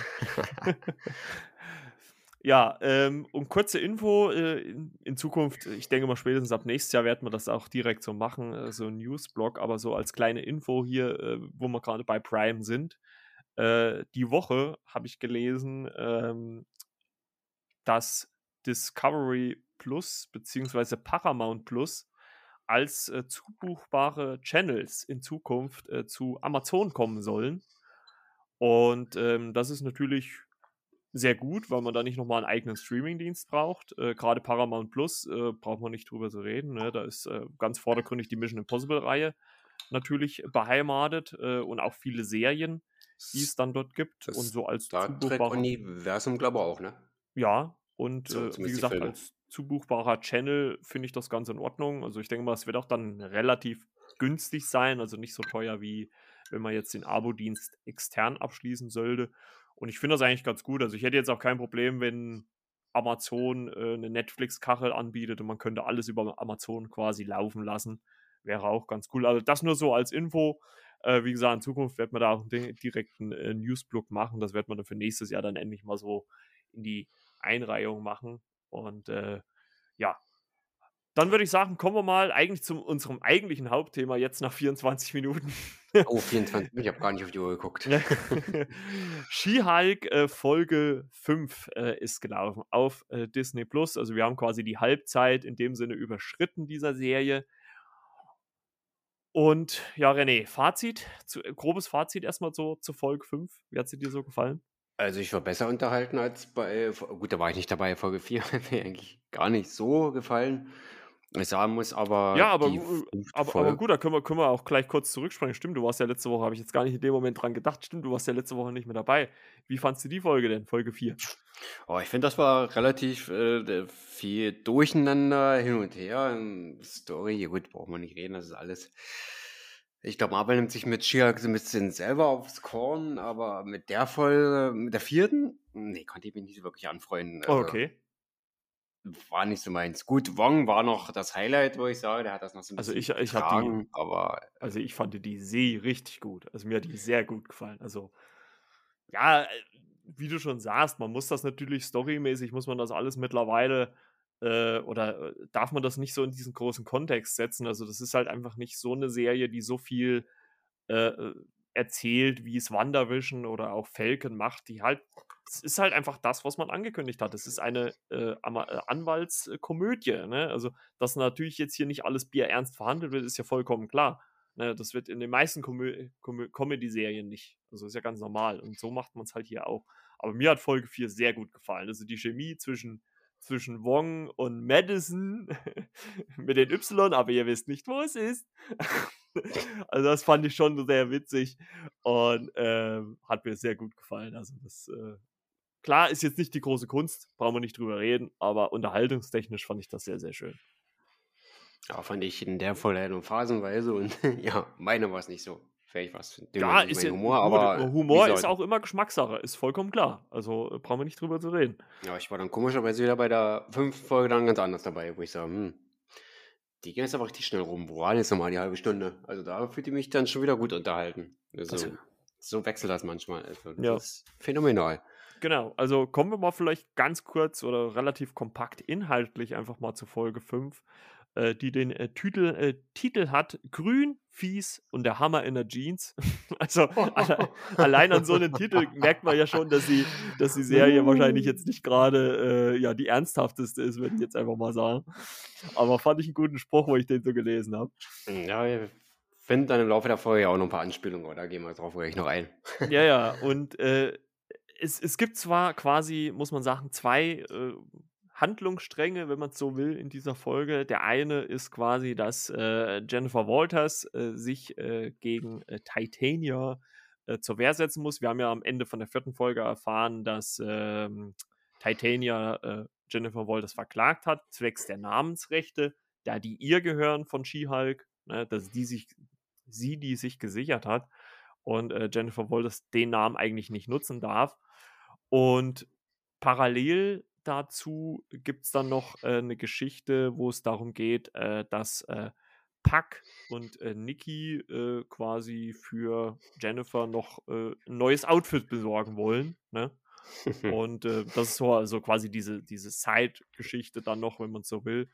Ja, ähm, und kurze Info, äh, in, in, Zukunft, ich denke mal spätestens ab nächstes Jahr werden wir das auch direkt so machen, äh, so ein Newsblog, aber so als kleine Info hier, äh, wo wir gerade bei Prime sind. Äh, die Woche habe ich gelesen, ähm, dass Discovery Plus bzw. Paramount Plus als äh, zubuchbare Channels in Zukunft äh, zu Amazon kommen sollen. Und ähm, das ist natürlich sehr gut, weil man da nicht nochmal einen eigenen Streamingdienst braucht. Äh, Gerade Paramount Plus äh, braucht man nicht drüber zu reden. Ne? Da ist äh, ganz vordergründig die Mission Impossible-Reihe natürlich beheimatet äh, und auch viele Serien, die es dann dort gibt. Das und so als Star Trek Universum, glaube ich auch, ne? Ja, und so, äh, wie gesagt, als zubuchbarer Channel finde ich das ganz in Ordnung. Also ich denke mal, es wird auch dann relativ günstig sein, also nicht so teuer wie wenn man jetzt den Abo-Dienst extern abschließen sollte. Und ich finde das eigentlich ganz gut. Also ich hätte jetzt auch kein Problem, wenn Amazon äh, eine Netflix-Kachel anbietet und man könnte alles über Amazon quasi laufen lassen. Wäre auch ganz cool. Also das nur so als Info. Äh, wie gesagt, in Zukunft wird man da auch einen direkten äh, Newsblog machen. Das wird man dann für nächstes Jahr dann endlich mal so in die Einreihung machen. Und äh, ja, dann würde ich sagen, kommen wir mal eigentlich zu unserem eigentlichen Hauptthema jetzt nach 24 Minuten. Oh, 24, ich habe gar nicht auf die Uhr geguckt. *laughs* She-Hulk äh, Folge 5 äh, ist gelaufen auf äh, Disney Plus. Also wir haben quasi die Halbzeit in dem Sinne überschritten dieser Serie. Und ja, René, Fazit, zu, äh, grobes Fazit erstmal so zu Folge 5. Wie hat sie dir so gefallen? Also ich war besser unterhalten als bei, gut, da war ich nicht dabei, Folge 4 *laughs* hat mir eigentlich gar nicht so gefallen. Ich sagen muss, aber Ja, aber, aber, aber gut, da können wir, können wir auch gleich kurz zurückspringen. Stimmt, du warst ja letzte Woche, habe ich jetzt gar nicht in dem Moment dran gedacht. Stimmt, du warst ja letzte Woche nicht mehr dabei. Wie fandst du die Folge denn, Folge 4? Oh, ich finde, das war relativ äh, viel Durcheinander, hin und her. Story, gut, brauchen wir nicht reden, das ist alles. Ich glaube, Marvel nimmt sich mit She-Hulk so ein bisschen selber aufs Korn, aber mit der Folge, mit der vierten, nee, konnte ich mich nicht wirklich anfreunden. Also, okay. War nicht so meins. Gut, Wong war noch das Highlight, wo ich sage, der hat das noch so ein also bisschen Also ich, ich habe die, aber also ich fand die See richtig gut. Also mir hat die sehr gut gefallen. Also ja, äh, wie du schon sagst, man muss das natürlich storymäßig, muss man das alles mittlerweile äh, oder äh, darf man das nicht so in diesen großen Kontext setzen. Also das ist halt einfach nicht so eine Serie, die so viel äh, äh erzählt, wie es WandaVision oder auch Falcon macht, die halt, es ist halt einfach das, was man angekündigt hat. Es ist eine äh, Anwaltskomödie. Ne? Also, dass natürlich jetzt hier nicht alles Bier ernst verhandelt wird, ist ja vollkommen klar. Ne? Das wird in den meisten Comedy-Serien nicht. Also ist ja ganz normal. Und so macht man es halt hier auch. Aber mir hat Folge 4 sehr gut gefallen. Also die Chemie zwischen zwischen Wong und Madison *laughs* mit den Y, aber ihr wisst nicht, wo es ist. *laughs* also das fand ich schon sehr witzig und äh, hat mir sehr gut gefallen. Also das äh, klar ist jetzt nicht die große Kunst, brauchen wir nicht drüber reden, aber unterhaltungstechnisch fand ich das sehr, sehr schön. Ja, fand ich in der Vollendung phasenweise und *laughs* ja, meine war es nicht so. Vielleicht was. Ja, ist ja, Humor, aber. Humor ist auch immer Geschmackssache, ist vollkommen klar. Also äh, brauchen wir nicht drüber zu reden. Ja, ich war dann komischerweise wieder bei der fünften Folge dann ganz anders dabei, wo ich sage, hm, die gehen jetzt aber richtig schnell rum. Wo war jetzt nochmal die halbe Stunde? Also da fühlt die mich dann schon wieder gut unterhalten. Also, also so wechselt das manchmal. Also, das ja. ist phänomenal. Genau, also kommen wir mal vielleicht ganz kurz oder relativ kompakt inhaltlich einfach mal zu Folge 5. Äh, die den äh, Titel, äh, Titel hat Grün, Fies und der Hammer in der Jeans. *laughs* also alle, allein an so einem Titel merkt man ja schon, dass, sie, dass die Serie wahrscheinlich jetzt nicht gerade äh, ja, die ernsthafteste ist, würde ich jetzt einfach mal sagen. Aber fand ich einen guten Spruch, wo ich den so gelesen habe. Hm, ja, wir finden dann im Laufe der Folge auch noch ein paar Anspielungen, aber da gehen wir drauf gleich noch ein. ja, ja, *laughs* und äh, es, es gibt zwar quasi, muss man sagen, zwei äh, Handlungsstränge, wenn man es so will, in dieser Folge. Der eine ist quasi, dass äh, Jennifer Walters äh, sich äh, gegen äh, Titania äh, zur Wehr setzen muss. Wir haben ja am Ende von der vierten Folge erfahren, dass ähm, Titania äh, Jennifer Walters verklagt hat, zwecks der Namensrechte, da die ihr gehören von She-Hulk, ne, dass die sich, sie die sich gesichert hat und Jennifer Walters den Namen eigentlich nicht nutzen darf. Und parallel dazu gibt es dann noch äh, eine Geschichte, wo es darum geht, äh, dass äh, Puck und äh, Nikki äh, quasi für Jennifer noch äh, ein neues Outfit besorgen wollen. Ne? *laughs* und das ist so also quasi diese, diese Side-Geschichte dann noch, wenn man so will.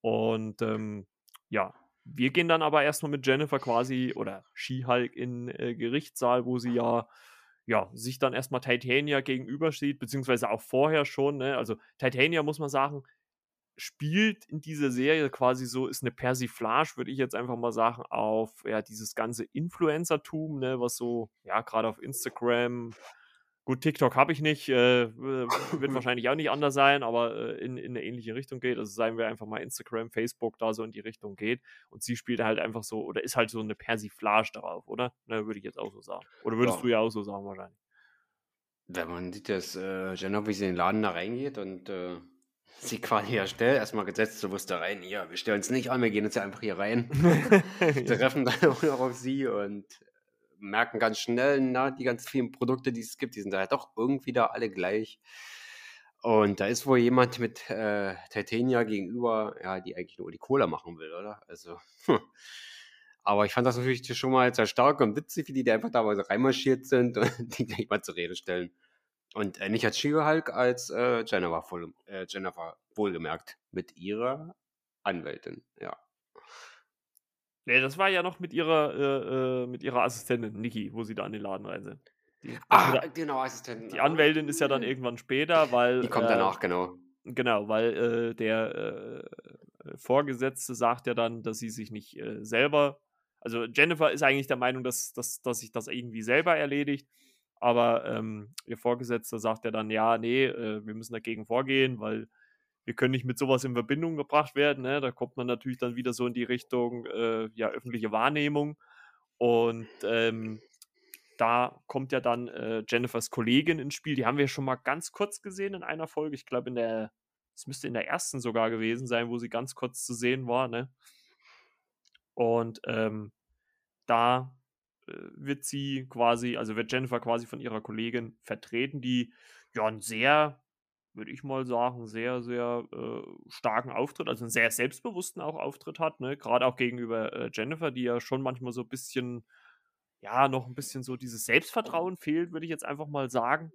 Und ähm, ja, wir gehen dann aber erstmal mit Jennifer quasi oder She-Hulk in Gerichtssaal, wo sie ja ja, sich dann erstmal Titania gegenübersteht, beziehungsweise auch vorher schon. Ne? Also Titania, muss man sagen, spielt in dieser Serie quasi so, ist eine Persiflage, würde ich jetzt einfach mal sagen, auf ja, dieses ganze Influencertum, ne, was so, ja, gerade auf Instagram, Gut, TikTok habe ich nicht, äh, wird *laughs* wahrscheinlich auch nicht anders sein, aber äh, in, in eine ähnliche Richtung geht. Also seien wir einfach mal Instagram, Facebook da so in die Richtung geht. Und sie spielt halt einfach so, oder ist halt so eine Persiflage darauf, oder? Ne, würde ich jetzt auch so sagen. Oder würdest ja. du ja auch so sagen, wahrscheinlich? Wenn man sieht, dass äh, Jenna, wie sie in den Laden da reingeht und äh, *laughs* sie quasi erstellt, erstmal gesetzt, so da rein, ja, wir stellen uns nicht an, wir gehen jetzt einfach hier rein. *laughs* treffen dann auch noch auf sie und merken ganz schnell, na, die ganz vielen Produkte, die es gibt, die sind da halt doch irgendwie da alle gleich. Und da ist wohl jemand mit äh, Titania gegenüber, ja, die eigentlich nur die Cola machen will, oder? Also, hm. Aber ich fand das natürlich schon mal sehr stark und witzig, wie die da einfach da so reinmarschiert sind und *laughs* die gleich mal zur Rede stellen. Und äh, nicht als She-Hulk, als äh, Jennifer, voll, äh, Jennifer wohlgemerkt mit ihrer Anwältin, ja. Nee, das war ja noch mit ihrer, äh, äh, mit ihrer Assistentin, Niki, wo sie da in den Laden rein sind. Die, ah, genau, Assistentin. Die Anwältin ist ja dann irgendwann später, weil. Die kommt äh, danach, genau. Genau, weil äh, der äh, Vorgesetzte sagt ja dann, dass sie sich nicht äh, selber. Also Jennifer ist eigentlich der Meinung, dass, dass, dass sich das irgendwie selber erledigt. Aber ähm, ihr Vorgesetzter sagt ja dann, ja, nee, wir müssen dagegen vorgehen, weil wir können nicht mit sowas in Verbindung gebracht werden. Ne? Da kommt man natürlich dann wieder so in die Richtung äh, ja, öffentliche Wahrnehmung. Und ähm, da kommt ja dann äh, Jennifers Kollegin ins Spiel. Die haben wir schon mal ganz kurz gesehen in einer Folge. Ich glaube, in der, es müsste in der ersten sogar gewesen sein, wo sie ganz kurz zu sehen war. Ne? Und ähm, da äh, wird sie quasi, also wird Jennifer quasi von ihrer Kollegin vertreten, die ja einen sehr, würde ich mal sagen, sehr, sehr äh, starken Auftritt, also einen sehr selbstbewussten auch Auftritt hat, ne? Gerade auch gegenüber äh, Jennifer, die ja schon manchmal so ein bisschen, ja, noch ein bisschen so dieses Selbstvertrauen fehlt, würde ich jetzt einfach mal sagen.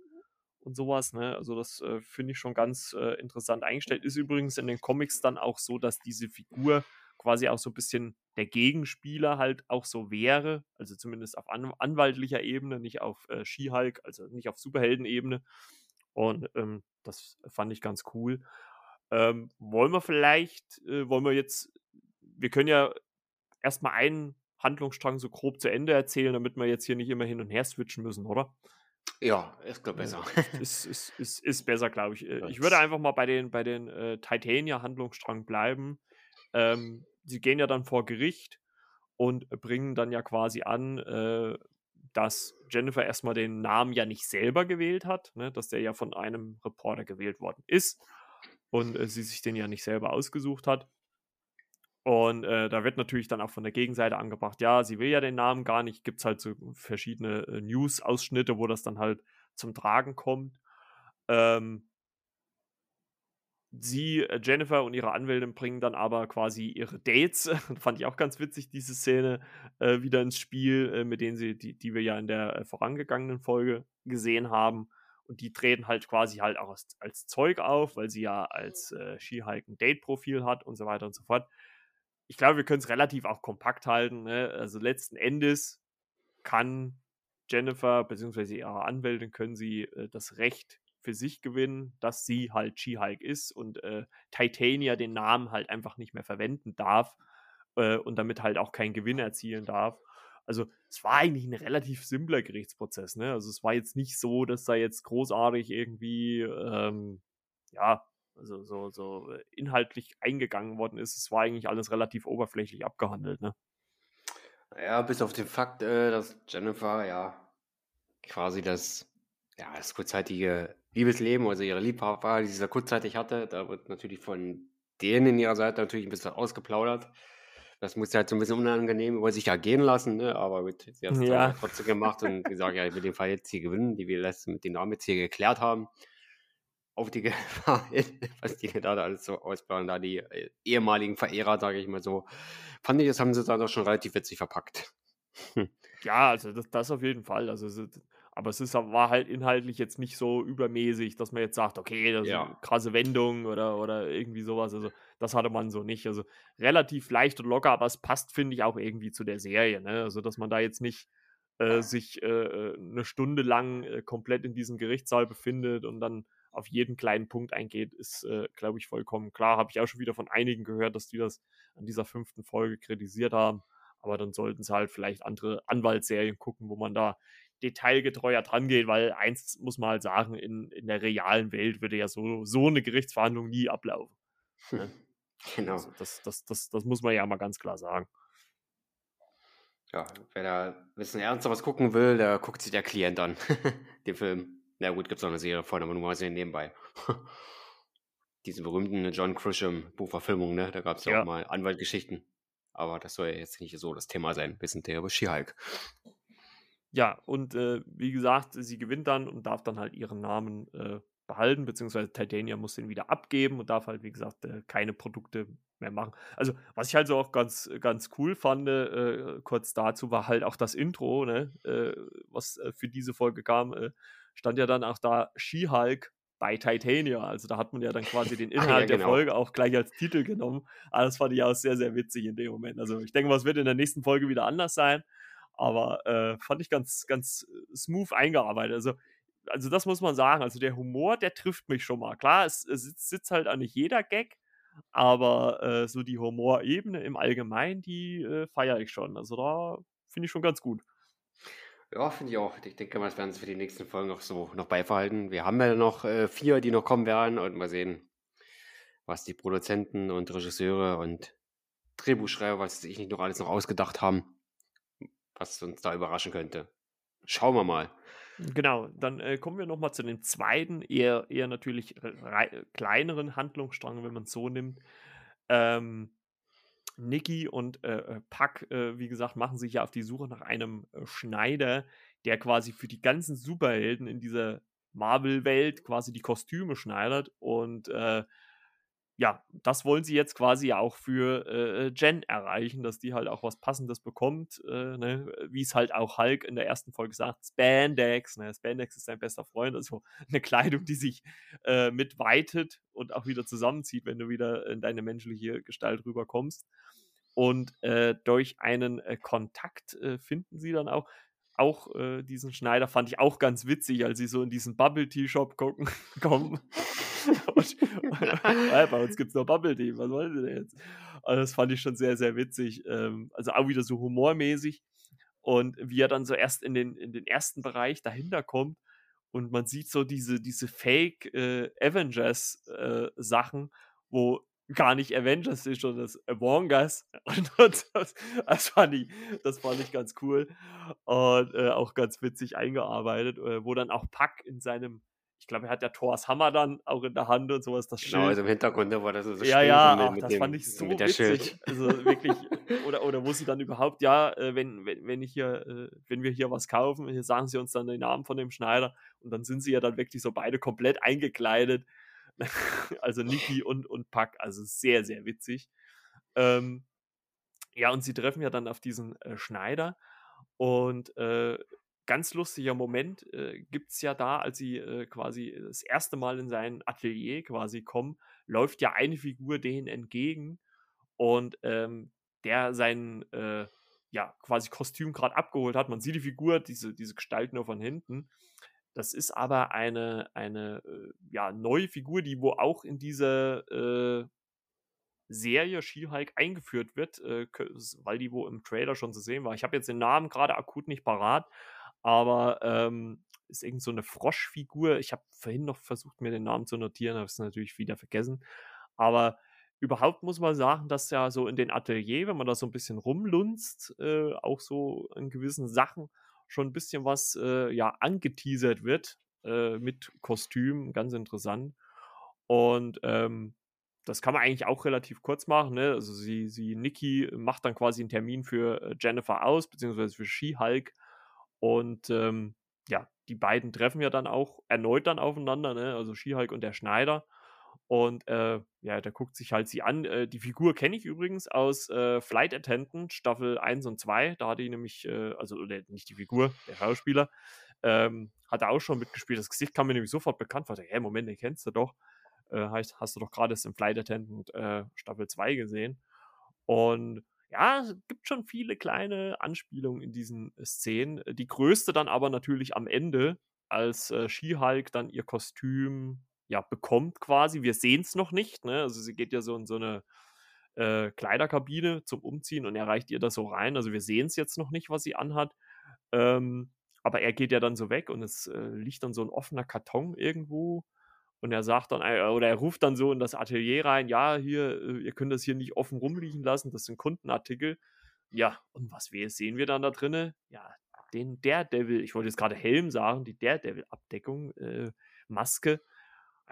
Und sowas, ne? Also, das äh, finde ich schon ganz äh, interessant eingestellt. Ist übrigens in den Comics dann auch so, dass diese Figur quasi auch so ein bisschen der Gegenspieler halt auch so wäre, also zumindest auf an anwaltlicher Ebene, nicht auf äh, She-Hulk, also nicht auf Superhelden-Ebene. Und ähm, das fand ich ganz cool. Ähm, wollen wir vielleicht, äh, wollen wir jetzt, wir können ja erstmal einen Handlungsstrang so grob zu Ende erzählen, damit wir jetzt hier nicht immer hin und her switchen müssen, oder? Ja, ist glaube besser. *laughs* ist, ist, ist, ist besser, glaube ich. Äh, ich würde einfach mal bei den, bei den äh, Titania-Handlungsstrang bleiben. Ähm, sie gehen ja dann vor Gericht und bringen dann ja quasi an, äh, dass Jennifer erstmal den Namen ja nicht selber gewählt hat, ne, dass der ja von einem Reporter gewählt worden ist und äh, sie sich den ja nicht selber ausgesucht hat. Und äh, da wird natürlich dann auch von der Gegenseite angebracht, ja, sie will ja den Namen gar nicht. Gibt es halt so verschiedene äh, News-Ausschnitte, wo das dann halt zum Tragen kommt. Ähm, sie, äh, Jennifer und ihre Anwältin bringen dann aber quasi ihre Dates, *laughs* fand ich auch ganz witzig, diese Szene, äh, wieder ins Spiel, äh, mit denen sie, die, die wir ja in der äh, vorangegangenen Folge gesehen haben. Und die treten halt quasi halt auch als, als Zeug auf, weil sie ja als äh, She-Hulk ein Date-Profil hat und so weiter und so fort. Ich glaube, wir können es relativ auch kompakt halten. Ne? Also letzten Endes kann Jennifer bzw. ihre Anwältin können sie äh, das Recht für sich gewinnen, dass sie halt She-Hulk ist und äh, Titania den Namen halt einfach nicht mehr verwenden darf äh, und damit halt auch keinen Gewinn erzielen darf. Also es war eigentlich ein relativ simpler Gerichtsprozess. Ne? Also es war jetzt nicht so, dass da jetzt großartig irgendwie, ähm, ja, also so, so inhaltlich eingegangen worden ist. Es war eigentlich alles relativ oberflächlich abgehandelt. Ne? Ja, bis auf den Fakt, äh, dass Jennifer ja quasi das, ja, das kurzzeitige Liebesleben, also ihre Liebhaber, die sie da kurzzeitig hatte, da wird natürlich von denen in ihrer Seite natürlich ein bisschen ausgeplaudert. Das muss sie halt so ein bisschen unangenehm über sich ergehen lassen, ne? aber gut, sie hat es ja. trotzdem gemacht und gesagt, ja, ich will den Fall jetzt hier gewinnen, die wir letztens mit den Namen jetzt hier geklärt haben. Auf die Gefahr, *laughs* was die da alles so ausplaudern, da die äh, ehemaligen Verehrer, sage ich mal so, fand ich, das haben sie da doch schon relativ witzig verpackt. *laughs* Ja, also das, das auf jeden Fall. Also aber es ist, war halt inhaltlich jetzt nicht so übermäßig, dass man jetzt sagt, okay, das ja. ist eine krasse Wendung oder, oder irgendwie sowas. Also, das hatte man so nicht. Also, relativ leicht und locker, aber es passt, finde ich, auch irgendwie zu der Serie. Ne? Also, dass man da jetzt nicht äh, sich äh, äh, eine Stunde lang äh, komplett in diesem Gerichtssaal befindet und dann auf jeden kleinen Punkt eingeht, ist, äh, glaube ich, vollkommen klar. Habe ich auch schon wieder von einigen gehört, dass die das an dieser fünften Folge kritisiert haben. Aber dann sollten sie halt vielleicht andere Anwaltsserien gucken, wo man da detailgetreuer dran geht, weil eins muss man halt sagen, in, in der realen Welt würde ja so, so eine Gerichtsverhandlung nie ablaufen. Ne? *laughs* Genau. Also das, das, das, das muss man ja mal ganz klar sagen. Ja, wer da ein bisschen ernster was gucken will, der guckt sich der Klient an, *laughs* den Film. Na gut, gibt es noch eine Serie von, aber nur mal sehen nebenbei. *laughs* Diese berühmten John Crusham Buchverfilmung, ne? Da gab es ja, ja auch mal Anwaltgeschichten. Aber das soll ja jetzt nicht so das Thema sein. Wir sind der über She-Hulk. Ja, und äh, wie gesagt, sie gewinnt dann und darf dann halt ihren Namen äh, behalten, beziehungsweise Titania muss den wieder abgeben und darf halt, wie gesagt, äh, keine Produkte mehr machen. Also, was ich halt so auch ganz, ganz cool fand, äh, kurz dazu, war halt auch das Intro, ne, äh, was äh, für diese Folge kam, stand ja dann auch da She-Hulk bei Titania. Also da hat man ja dann quasi den *laughs* Inhalt ja, genau. der Folge auch gleich als Titel genommen. Aber das fand ich auch sehr, sehr witzig in dem Moment. Also ich denke mal, es wird in der nächsten Folge wieder anders sein. Aber äh, fand ich ganz, ganz äh, smooth eingearbeitet. Also, also das muss man sagen. Also der Humor, der trifft mich schon mal. Klar, es, es sitzt, sitzt halt auch nicht jeder Gag, aber äh, so die Humorebene im Allgemeinen, die äh, feiere ich schon. Also da finde ich schon ganz gut. Ja, finde ich auch. Ich denke mal, das werden sie für die nächsten Folgen auch so noch beibehalten. Wir haben ja noch äh, vier, die noch kommen werden und mal sehen, was die Produzenten und Regisseure und Drehbuchschreiber, was sich nicht noch alles noch ausgedacht haben, was uns da überraschen könnte. Schauen wir mal. Genau, dann äh, kommen wir nochmal zu dem zweiten, eher, eher natürlich kleineren Handlungsstrang, wenn man es so nimmt. Ähm, Nikki und äh, äh, Puck, äh, wie gesagt, machen sich ja auf die Suche nach einem äh, Schneider, der quasi für die ganzen Superhelden in dieser Marvel-Welt quasi die Kostüme schneidert. Und äh, ja, das wollen sie jetzt quasi auch für äh, Jen erreichen, dass die halt auch was Passendes bekommt, äh, ne? wie es halt auch Hulk in der ersten Folge sagt, Spandex, ne? Spandex ist sein bester Freund, also *laughs* eine Kleidung, die sich äh, mitweitet und auch wieder zusammenzieht, wenn du wieder in deine menschliche Gestalt rüberkommst. Und äh, durch einen äh, Kontakt äh, finden sie dann auch, auch äh, diesen Schneider fand ich auch ganz witzig, als sie so in diesen Bubble Tea Shop gucken, *laughs* kommen. und, ja, *laughs* bei uns gibt es noch Bubble Tea, was wollen sie denn jetzt? Also das fand ich schon sehr, sehr witzig. Ähm, also auch wieder so humormäßig. Und wie er dann so erst in den, in den ersten Bereich dahinter kommt und man sieht so diese, diese Fake äh, Avengers äh, Sachen, wo gar nicht Avengers ist, sondern das Among Us. *laughs* Und das, das, fand ich, das fand ich ganz cool und äh, auch ganz witzig eingearbeitet, äh, wo dann auch Pack in seinem ich glaube, er hat ja Thors Hammer dann auch in der Hand und sowas. Das Schild. Genau, also im Hintergrund war das so Ja, ja, ach, das dem, fand ich so witzig. Schild. Also wirklich, *laughs* oder, oder wo sie dann überhaupt, ja, äh, wenn, wenn, wenn ich hier, äh, wenn wir hier was kaufen, hier sagen sie uns dann den Namen von dem Schneider und dann sind sie ja dann wirklich so beide komplett eingekleidet. *laughs* also Niki und, und Pack, also sehr, sehr witzig. Ähm, ja, und sie treffen ja dann auf diesen äh, Schneider und äh, ganz lustiger Moment äh, gibt es ja da, als sie äh, quasi das erste Mal in sein Atelier quasi kommen, läuft ja eine Figur denen entgegen und ähm, der sein äh, ja quasi Kostüm gerade abgeholt hat. Man sieht die Figur, diese, diese Gestalt nur von hinten. Das ist aber eine, eine äh, ja, neue Figur, die wo auch in diese äh, Serie She-Hulk eingeführt wird, äh, weil die wo im Trailer schon zu sehen war. Ich habe jetzt den Namen gerade akut nicht parat, aber ähm, ist irgend so eine Froschfigur. Ich habe vorhin noch versucht, mir den Namen zu notieren, habe es natürlich wieder vergessen. Aber überhaupt muss man sagen, dass ja so in den Atelier, wenn man da so ein bisschen rumlunzt, äh, auch so in gewissen Sachen schon ein bisschen was äh, ja angeteasert wird äh, mit Kostüm, ganz interessant. Und ähm, das kann man eigentlich auch relativ kurz machen. Ne? Also sie, sie, Nikki macht dann quasi einen Termin für äh, Jennifer aus, beziehungsweise für She-Hulk und ähm, ja, die beiden treffen ja dann auch erneut dann aufeinander, ne? also Skihulk und der Schneider. Und äh, ja, der guckt sich halt sie an. Äh, die Figur kenne ich übrigens aus äh, Flight Attendant, Staffel 1 und 2. Da hat die nämlich, äh, also oder nicht die Figur, der Schauspieler, ähm, hat er auch schon mitgespielt. Das Gesicht kam mir nämlich sofort bekannt vor. Hä, Moment, den kennst du doch. Äh, hast, hast du doch gerade im Flight Attendant äh, Staffel 2 gesehen. Und ja, es gibt schon viele kleine Anspielungen in diesen Szenen. Die größte dann aber natürlich am Ende, als äh, She-Hulk dann ihr Kostüm ja bekommt quasi. Wir sehen es noch nicht, ne? Also sie geht ja so in so eine äh, Kleiderkabine zum Umziehen und er reicht ihr das so rein. Also wir sehen es jetzt noch nicht, was sie anhat. Ähm, aber er geht ja dann so weg und es äh, liegt dann so ein offener Karton irgendwo und er sagt dann, äh, oder er ruft dann so in das Atelier rein, ja, hier, äh, ihr könnt das hier nicht offen rumliegen lassen, das sind Kundenartikel. Ja, und was wir, sehen wir dann da drinnen? Ja, den Daredevil, ich wollte jetzt gerade Helm sagen, die Daredevil-Abdeckung, äh, Maske.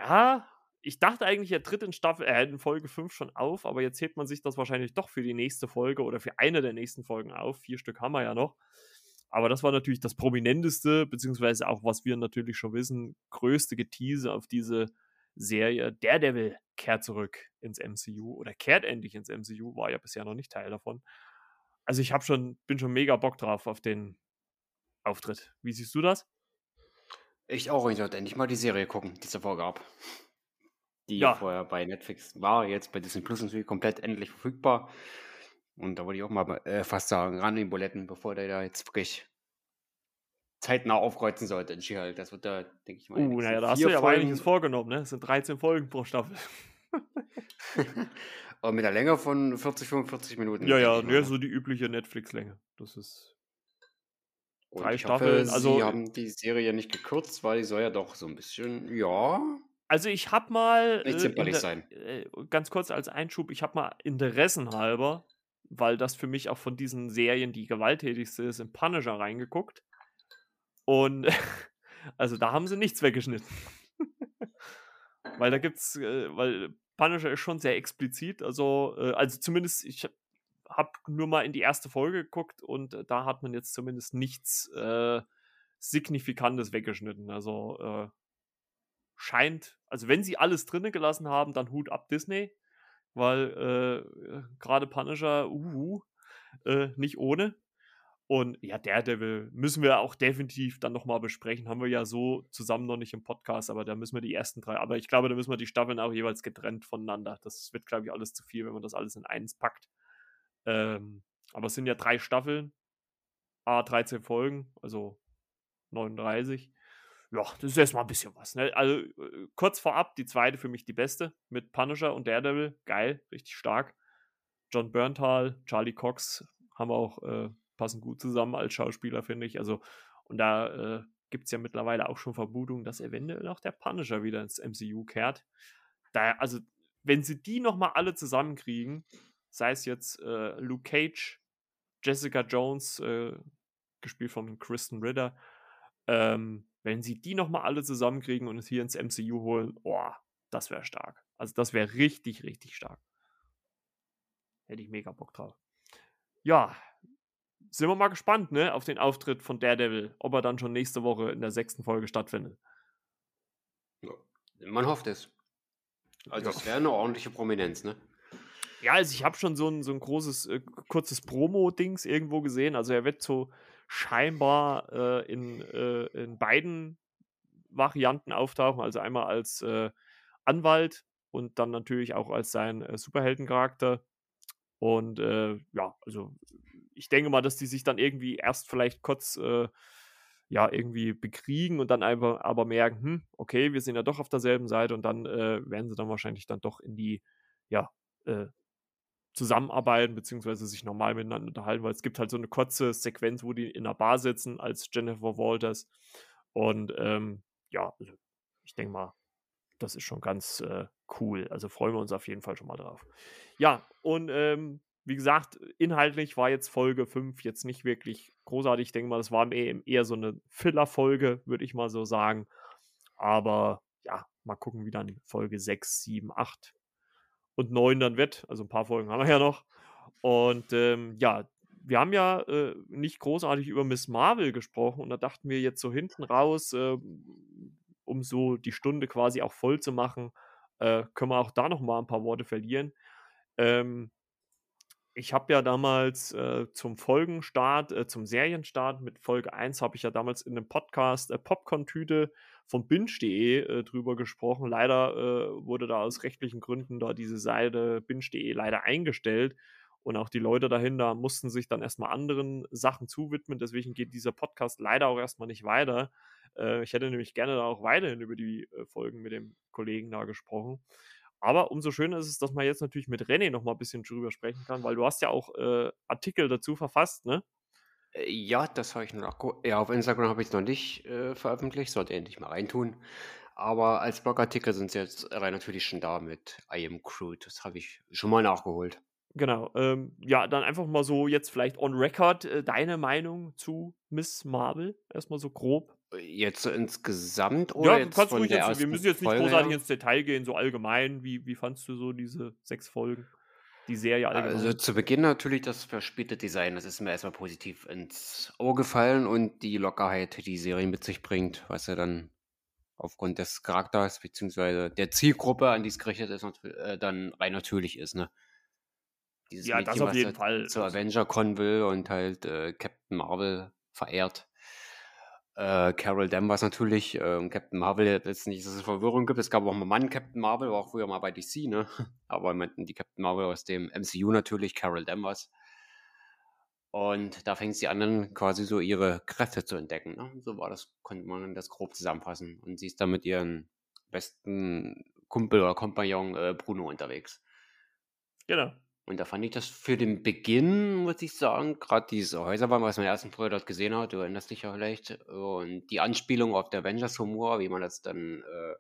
Ja, ich dachte eigentlich, er tritt in Staffel, hält in Folge 5 schon auf, aber jetzt hebt man sich das wahrscheinlich doch für die nächste Folge oder für eine der nächsten Folgen auf. Vier Stück haben wir ja noch. Aber das war natürlich das prominenteste, beziehungsweise auch, was wir natürlich schon wissen, größte Getease auf diese Serie. Daredevil kehrt zurück ins MCU oder kehrt endlich ins MCU, war ja bisher noch nicht Teil davon. Also ich habe schon, bin schon mega Bock drauf auf den Auftritt. Wie siehst du das? Ich auch, ich sollte endlich mal die Serie gucken, die es davor gab. Die ja. vorher bei Netflix war, jetzt bei Disney Plus natürlich komplett endlich verfügbar. Und da wollte ich auch mal äh, fast sagen, ran den Buletten, bevor der da jetzt wirklich zeitnah aufkreuzen sollte in She-Hulk. Das wird da, denke ich mal. Uh, naja, da hast du ja aber einiges vorgenommen, ne? Das sind 13 Folgen pro Staffel. *laughs* aber mit einer Länge von 40, 45 Minuten. Ja, ja, nur ne, so die übliche Netflix-Länge. Das ist. Und drei Staffeln. Hoffe, also, sie haben die Serie nicht gekürzt, weil die soll ja doch so ein bisschen, ja. Also ich habe mal, Nicht äh, zimperlich der, sein. äh, ganz kurz als Einschub, ich habe mal interessenhalber, weil das für mich auch von diesen Serien die gewalttätigste ist, in Punisher reingeguckt. Und *laughs* also da haben sie nichts weggeschnitten. *laughs* weil da gibt's, äh, weil Punisher ist schon sehr explizit, also, äh, also zumindest, ich habe nur mal in die erste Folge geguckt und äh, da hat man jetzt zumindest nichts äh, Signifikantes weggeschnitten. Also äh, scheint, also wenn sie alles drinne gelassen haben, dann Hut ab Disney, weil äh, gerade Punisher, uhu, äh, nicht ohne. Und ja, Daredevil müssen wir auch definitiv dann nochmal besprechen. Haben wir ja so zusammen noch nicht im Podcast, aber da müssen wir die ersten drei. Aber ich glaube, da müssen wir die Staffeln auch jeweils getrennt voneinander. Das wird, glaube ich, alles zu viel, wenn man das alles in eins packt. Ähm, aber es sind ja drei Staffeln, A, 13 Folgen, also 39. Ja, das ist erstmal ein bisschen was. Ne? Also äh, kurz vorab, die zweite für mich die beste mit Punisher und Daredevil. Geil, richtig stark. John Berntal, Charlie Cox haben auch äh, passen gut zusammen als Schauspieler, finde ich. Also, und da äh, gibt es ja mittlerweile auch schon Vermutungen, dass eventuell auch der Punisher wieder ins MCU kehrt. Da, also, wenn sie die nochmal alle zusammenkriegen, sei es jetzt äh, Luke Cage, Jessica Jones, äh, gespielt von Kristen Ritter, ähm, wenn sie die nochmal alle zusammenkriegen und es hier ins MCU holen, oh, das wäre stark. Also das wäre richtig, richtig stark. Hätte ich mega Bock drauf. Ja, sind wir mal gespannt, ne, auf den Auftritt von Daredevil, ob er dann schon nächste Woche in der sechsten Folge stattfindet. Ja, man hofft es. Also es wäre eine ordentliche Prominenz, ne? Ja, also ich habe schon so ein, so ein großes, äh, kurzes Promo-Dings irgendwo gesehen. Also er wird so scheinbar äh, in, äh, in beiden Varianten auftauchen. Also einmal als äh, Anwalt und dann natürlich auch als sein äh, Superheldencharakter. Und äh, ja, also ich denke mal, dass die sich dann irgendwie erst vielleicht kurz ja, irgendwie bekriegen und dann einfach aber merken, hm, okay, wir sind ja doch auf derselben Seite und dann äh, werden sie dann wahrscheinlich dann doch in die, ja, äh, zusammenarbeiten, beziehungsweise sich normal miteinander unterhalten, weil es gibt halt so eine kurze Sequenz, wo die in einer Bar sitzen als Jennifer Walters. Und ähm, ja, also ich denke mal, das ist schon ganz äh, cool. Also freuen wir uns auf jeden Fall schon mal drauf. Ja, und ähm, wie gesagt, inhaltlich war jetzt Folge 5 jetzt nicht wirklich großartig. Ich denke mal, das war eher so eine Filler-Folge, würde ich mal so sagen. Aber ja, mal gucken, wie dann Folge 6, 7, 8 und 9 dann wird. Also ein paar Folgen haben wir ja noch. Und ähm, ja, wir haben ja äh, nicht großartig über Miss Marvel gesprochen und da dachten wir jetzt so hinten raus, äh, um so die Stunde quasi auch voll zu machen, äh, können wir auch da noch mal ein paar Worte verlieren. Ähm, ich habe ja damals äh, zum Folgenstart, äh, zum Serienstart mit Folge 1 habe ich ja damals in einem Podcast äh, Popcorn-Tüte von binge.de äh, drüber gesprochen. Leider äh, wurde da aus rechtlichen Gründen da diese Seite binge.de leider eingestellt und auch die Leute dahinter mussten sich dann erstmal anderen Sachen zuwidmen. Deswegen geht dieser Podcast leider auch erstmal nicht weiter. Äh, ich hätte nämlich gerne da auch weiterhin über die Folgen mit dem Kollegen da gesprochen. Aber umso schöner ist es, dass man jetzt natürlich mit René noch mal ein bisschen drüber sprechen kann, weil du hast ja auch äh, Artikel dazu verfasst, ne? Äh, ja, das habe ich noch. Ja, auf Instagram habe ich es noch nicht äh, veröffentlicht, sollte endlich mal reintun. Aber als Blogartikel sind sie jetzt rein natürlich schon da mit I Am Crude. Das habe ich schon mal nachgeholt. Genau. Ähm, ja, dann einfach mal so jetzt vielleicht on record äh, deine Meinung zu Miss Marvel. Erstmal so grob. Jetzt so insgesamt oder ja, jetzt kannst von ruhig jetzt, wir müssen jetzt nicht Folge großartig her? ins Detail gehen, so allgemein. Wie, wie fandst du so diese sechs Folgen? Die Serie allgemein? Also zu Beginn natürlich das verspielte Design, das ist mir erstmal positiv ins Ohr gefallen und die Lockerheit, die die Serie mit sich bringt, was ja dann aufgrund des Charakters beziehungsweise der Zielgruppe, an die es gerichtet ist, äh, dann rein natürlich ist, ne? Dieses ja, das Mädchen, auf was jeden halt Fall. zur Also, Avenger-Con will und halt äh, Captain Marvel verehrt. Äh, Carol Danvers natürlich, ähm, Captain Marvel, jetzt nicht, dass es Verwirrung gibt. Es gab auch mal Mann, Captain Marvel, war auch früher mal bei DC, ne? *laughs* Aber meinten die Captain Marvel aus dem MCU natürlich, Carol Danvers. Und da fängt sie an, quasi so ihre Kräfte zu entdecken. Ne? So war das, konnte man das grob zusammenfassen. Und sie ist dann mit ihren besten Kumpel oder Kompagnon äh, Bruno unterwegs. genau. Und da fand ich das für den Beginn, muss ich sagen, gerade diese Häuserwand, was man der ersten Folge dort gesehen hat, du erinnerst dich ja vielleicht, und die Anspielung auf der Avengers-Humor, wie man das dann äh,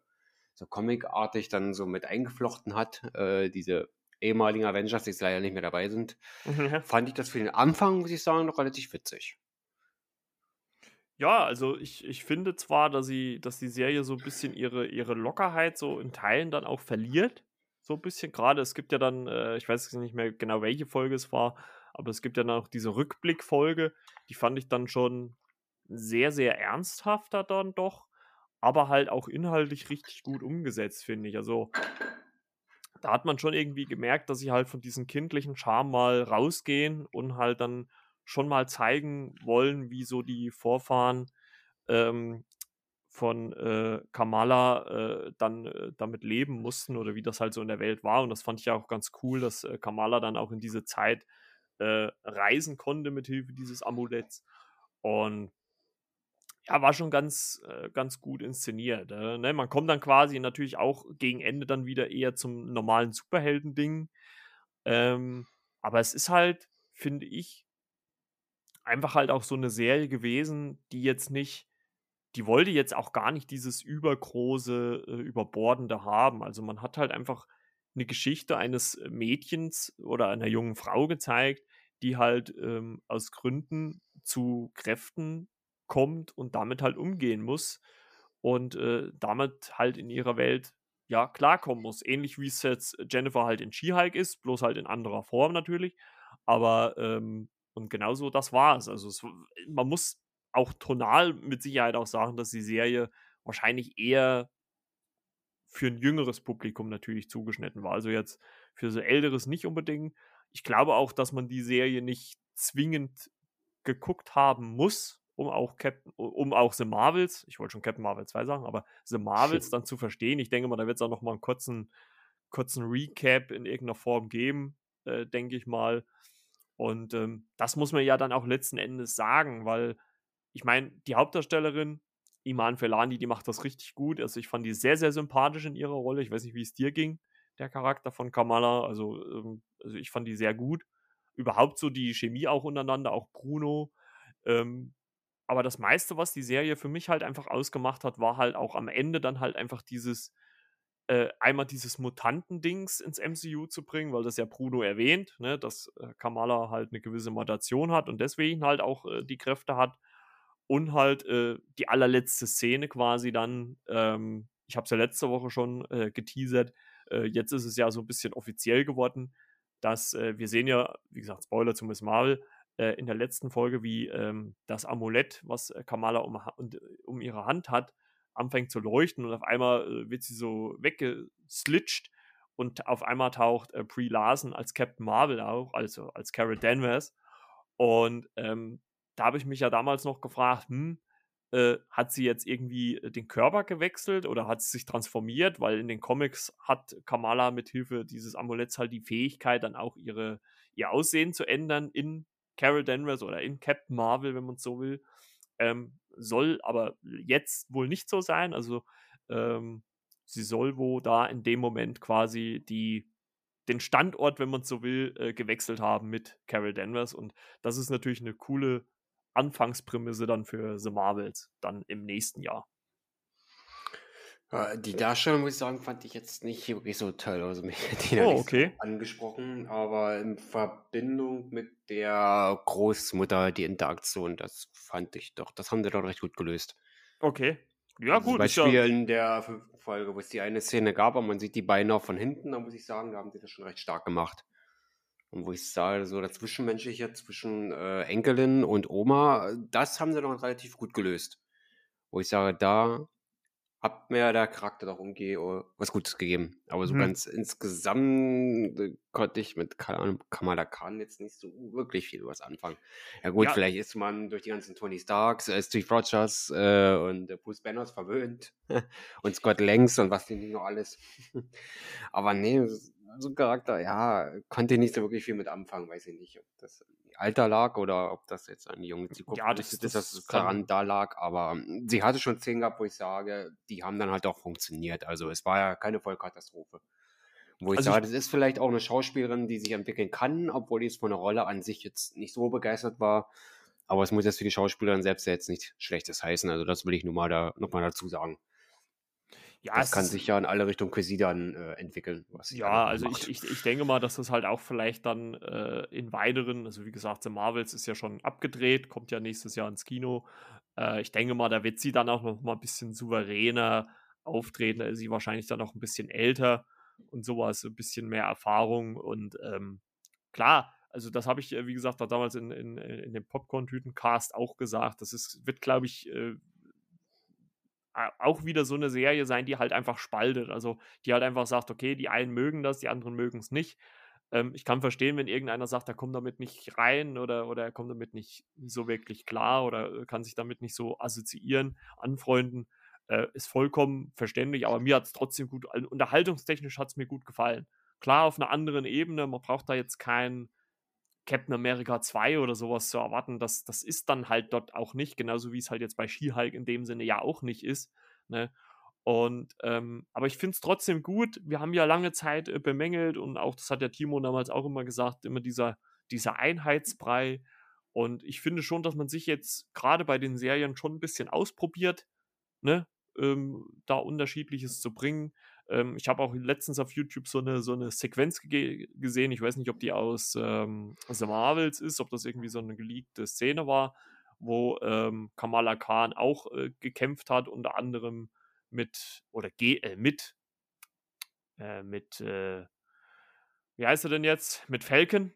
so comicartig dann so mit eingeflochten hat, äh, diese ehemaligen Avengers, die jetzt leider nicht mehr dabei sind, mhm. fand ich das für den Anfang, muss ich sagen, noch relativ witzig. Ja, also ich, ich finde zwar, dass sie, dass die Serie so ein bisschen ihre, ihre Lockerheit so in Teilen dann auch verliert. So ein bisschen gerade. Es gibt ja dann, äh, ich weiß nicht mehr genau, welche Folge es war, aber es gibt ja dann auch diese Rückblickfolge. Die fand ich dann schon sehr, sehr ernsthafter dann doch, aber halt auch inhaltlich richtig gut umgesetzt, finde ich. Also da hat man schon irgendwie gemerkt, dass sie halt von diesem kindlichen Charme mal rausgehen und halt dann schon mal zeigen wollen, wie so die Vorfahren ähm, von äh, Kamala äh, dann äh, damit leben mussten oder wie das halt so in der Welt war. Und das fand ich auch ganz cool, dass äh, Kamala dann auch in diese Zeit äh, reisen konnte mit Hilfe dieses Amuletts. Und ja, war schon ganz, äh, ganz gut inszeniert. Ne? Man kommt dann quasi natürlich auch gegen Ende dann wieder eher zum normalen Superhelden-Ding. Ähm, aber es ist halt, finde ich, einfach halt auch so eine Serie gewesen, die jetzt nicht, die wollte jetzt auch gar nicht dieses übergroße, äh, überbordende haben. Also man hat halt einfach eine Geschichte eines Mädchens oder einer jungen Frau gezeigt, die halt ähm, aus Gründen zu Kräften kommt und damit halt umgehen muss und äh, damit halt in ihrer Welt ja klarkommen muss. Ähnlich wie es jetzt Jennifer halt in She-Hulk ist, bloß halt in anderer Form natürlich. Aber ähm, und genauso das war es. Also es, man muss auch tonal mit Sicherheit auch sagen, dass die Serie wahrscheinlich eher für ein jüngeres Publikum natürlich zugeschnitten war. Also jetzt für so älteres nicht unbedingt. Ich glaube auch, dass man die Serie nicht zwingend geguckt haben muss, um auch Captain, um auch The Marvels, ich wollte schon Captain Marvel 2 sagen, aber The Marvels *laughs* dann zu verstehen. Ich denke mal, da wird es auch noch mal einen kurzen, kurzen Recap in irgendeiner Form geben, äh, denke ich mal. Und ähm, das muss man ja dann auch letzten Endes sagen, weil ich meine, die Hauptdarstellerin, Iman Felani, die macht das richtig gut. Also ich fand die sehr, sehr sympathisch in ihrer Rolle. Ich weiß nicht, wie es dir ging, der Charakter von Kamala. Also, ähm, also ich fand die sehr gut. Überhaupt so die Chemie auch untereinander, auch Bruno. Ähm, aber das meiste, was die Serie für mich halt einfach ausgemacht hat, war halt auch am Ende dann halt einfach dieses, äh, einmal dieses Mutantendings ins MCU zu bringen, weil das ja Bruno erwähnt, ne, dass äh, Kamala halt eine gewisse Mutation hat und deswegen halt auch äh, die Kräfte hat. Und halt äh, die allerletzte Szene quasi dann, ähm, ich habe es ja letzte Woche schon äh, geteasert, äh, jetzt ist es ja so ein bisschen offiziell geworden, dass wir sehen ja, wie gesagt, Spoiler zu Miss Marvel, äh, in der letzten Folge, wie ähm, das Amulett, was äh, Kamala um, um, ihre Hand hat, anfängt zu leuchten und auf einmal äh, wird sie so weggeslitcht und auf einmal taucht äh, Brie Larson als Captain Marvel auch, also als Carol Danvers. Und ähm, da habe ich mich ja damals noch gefragt, hm, äh, hat sie jetzt irgendwie äh, den Körper gewechselt oder hat sie sich transformiert? Weil in den Comics hat Kamala mit Hilfe dieses Amuletts halt die Fähigkeit, dann auch ihre, ihr Aussehen zu ändern in Carol Danvers oder in Captain Marvel, wenn man es so will. Ähm, soll aber jetzt wohl nicht so sein. Also ähm, sie soll wo da in dem Moment quasi die, den Standort, wenn man es so will, äh, gewechselt haben mit Carol Danvers. Und das ist natürlich eine coole Anfangsprämisse dann für The Marvels dann im nächsten Jahr. Die Darstellung, muss ich sagen, fand ich jetzt nicht wirklich so toll. Also mich hat die oh, okay. so angesprochen, aber in Verbindung mit der Großmutter, die Interaktion, das fand ich doch, das haben sie doch recht gut gelöst. Okay. Ja, also gut. Zum Beispiel ja... in der fünften Folge, wo es die eine Szene gab, aber man sieht die Beine auch von hinten, da muss ich sagen, da haben sie das schon recht stark gemacht. Und wo ich sage, so Zwischenmenschliche zwischen äh, Enkelin und Oma, das haben sie doch relativ gut gelöst. Wo ich sage, da hat mir der Charakter doch irgendwie oh, was Gutes gegeben. Aber so mhm. ganz insgesamt äh, konnte ich mit Kamala Khan jetzt nicht so wirklich viel was anfangen. Ja gut, ja. vielleicht ist man durch die ganzen Tony Starks, äh, Steve Rogers äh, und äh, Bruce Banners verwöhnt *laughs* und Scott Langs und was denn noch alles. *laughs* Aber nee, so ein Charakter, ja, konnte ich nicht so wirklich viel mit anfangen, weiß ich nicht, ob das Alter lag oder ob das jetzt an die junge Zielgruppe ja, das, ist, dass es daran da lag. Aber sie hatte schon zehn gehabt, wo ich sage, die haben dann halt auch funktioniert. Also es war ja keine Vollkatastrophe. Wo ich also sage, ich, das ist vielleicht auch eine Schauspielerin, die sich entwickeln kann, obwohl die jetzt von der Rolle an sich jetzt nicht so begeistert war. Aber es muss jetzt für die Schauspielerin selbst jetzt nicht Schlechtes heißen. Also das will ich nur mal da nochmal dazu sagen. Ja, das kann sich ja in alle Richtungen quasi dann äh, entwickeln. ja, also ich, ich, ich denke mal, dass das halt auch vielleicht dann äh, in weiteren, also wie gesagt, The Marvels ist ja schon abgedreht, kommt ja nächstes Jahr ins Kino. Äh, ich denke mal, da wird sie dann auch noch mal ein bisschen souveräner auftreten. Da ist sie wahrscheinlich dann noch ein bisschen älter und sowas, ein bisschen mehr Erfahrung und ähm, klar, also das habe ich, äh, wie gesagt, damals in, in, in dem Popcorn-Tüten-Cast auch gesagt. Das ist, wird, glaube ich, äh, auch wieder so eine Serie sein, die halt einfach spaltet. Also die halt einfach sagt, okay, die einen mögen das, die anderen mögen es nicht. Ähm, ich kann verstehen, wenn irgendeiner sagt, er kommt damit nicht rein oder, oder er kommt damit nicht so wirklich klar oder äh, kann sich damit nicht so assoziieren, anfreunden. Äh, ist vollkommen verständlich, aber mir hat es trotzdem gut, unterhaltungstechnisch hat es mir gut gefallen. Klar, auf einer anderen Ebene, man braucht da jetzt kein Captain America 2 oder sowas zu erwarten. Das, das ist dann halt dort auch nicht, genauso wie es halt jetzt bei She-Hulk in dem Sinne ja auch nicht ist. Ne? Und, ähm, aber ich finde es trotzdem gut. Wir haben ja lange Zeit äh, bemängelt und auch, das hat der Timo damals auch immer gesagt, immer dieser, dieser Einheitsbrei. Und ich finde schon, dass man sich jetzt gerade bei den Serien schon ein bisschen ausprobiert, ne? Ähm, da unterschiedliches zu bringen. Ähm, ich habe auch letztens auf YouTube so eine, so eine Sequenz gesehen. Ich weiß nicht, ob die aus ähm, The Marvels ist, ob das irgendwie so eine geleakte Szene war, wo ähm, Kamala Khan auch äh, gekämpft hat, unter anderem mit, oder äh, mit, äh, mit, äh, wie heißt er denn jetzt? Mit Falcon.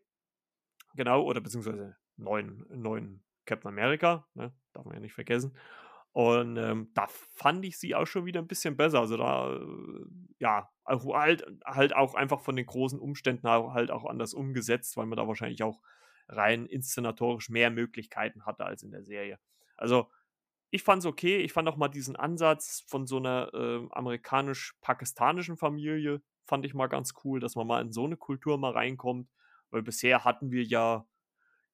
Genau, oder beziehungsweise neuen, neuen Captain America, ne? darf man ja nicht vergessen. Und ähm, da fand ich sie auch schon wieder ein bisschen besser. Also da, äh, ja, halt, halt auch einfach von den großen Umständen halt auch anders umgesetzt, weil man da wahrscheinlich auch rein inszenatorisch mehr Möglichkeiten hatte als in der Serie. Also ich fand es okay. Ich fand auch mal diesen Ansatz von so einer äh, amerikanisch-pakistanischen Familie, fand ich mal ganz cool, dass man mal in so eine Kultur mal reinkommt. Weil bisher hatten wir ja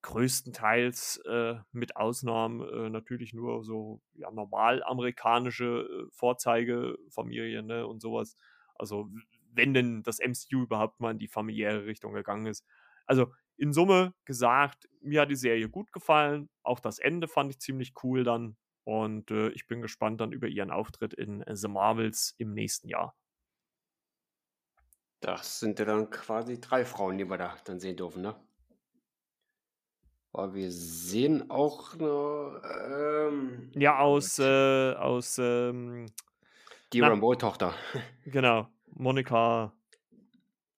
größtenteils äh, mit Ausnahmen äh, natürlich nur so ja, normal amerikanische äh, Vorzeigefamilien ne, und sowas. Also wenn denn das MCU überhaupt mal in die familiäre Richtung gegangen ist. Also in Summe gesagt, mir hat die Serie gut gefallen. Auch das Ende fand ich ziemlich cool dann. Und äh, ich bin gespannt dann über ihren Auftritt in The Marvels im nächsten Jahr. Das sind ja dann quasi drei Frauen, die wir da dann sehen dürfen, ne? Aber wir sehen auch noch, ähm, Ja, aus, äh, aus, ähm, die Rambeau-Tochter. *laughs* genau, Monika,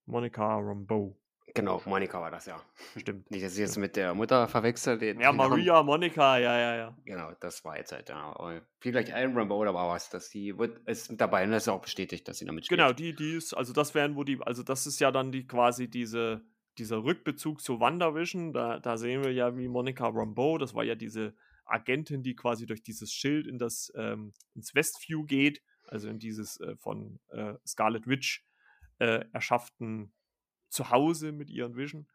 Monika Rambeau. Genau, Monika war das, ja. Stimmt. Nicht, dass ich jetzt mit der Mutter verwechsel. Den, ja, Maria, Namen. Monika, ja, ja, ja. Genau, das war jetzt halt, ja. Vielleicht ein Rambo, da war was, dass die wird, ist mit dabei und das ist auch bestätigt, dass sie damit spielt. Genau, die, die ist, also das wären, wo die, also das ist ja dann die quasi diese, dieser Rückbezug zu WandaVision, da, da sehen wir ja, wie Monica Rambeau, das war ja diese Agentin, die quasi durch dieses Schild in das, ähm, ins Westview geht, also in dieses äh, von äh, Scarlet Witch äh, erschafften Zuhause mit ihren Vision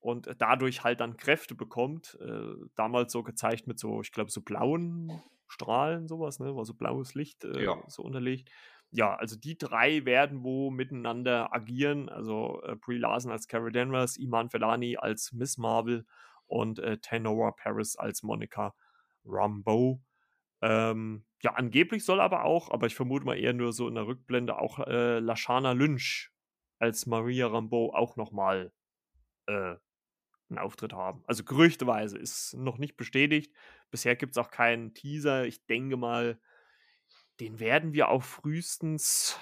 und dadurch halt dann Kräfte bekommt. Äh, damals so gezeigt mit so, ich glaube, so blauen Strahlen, sowas, ne? War so blaues Licht äh, ja. so unterlegt ja, also die drei werden wo miteinander agieren. Also äh, Brie Larson als Carol Danvers, Iman Felani als Miss Marvel und äh, Tenora Paris als Monica Rambeau. Ähm, ja, angeblich soll aber auch, aber ich vermute mal eher nur so in der Rückblende, auch äh, Lashana Lynch als Maria Rambeau auch nochmal äh, einen Auftritt haben. Also gerüchteweise ist noch nicht bestätigt. Bisher gibt es auch keinen Teaser. Ich denke mal, den werden wir auch frühestens,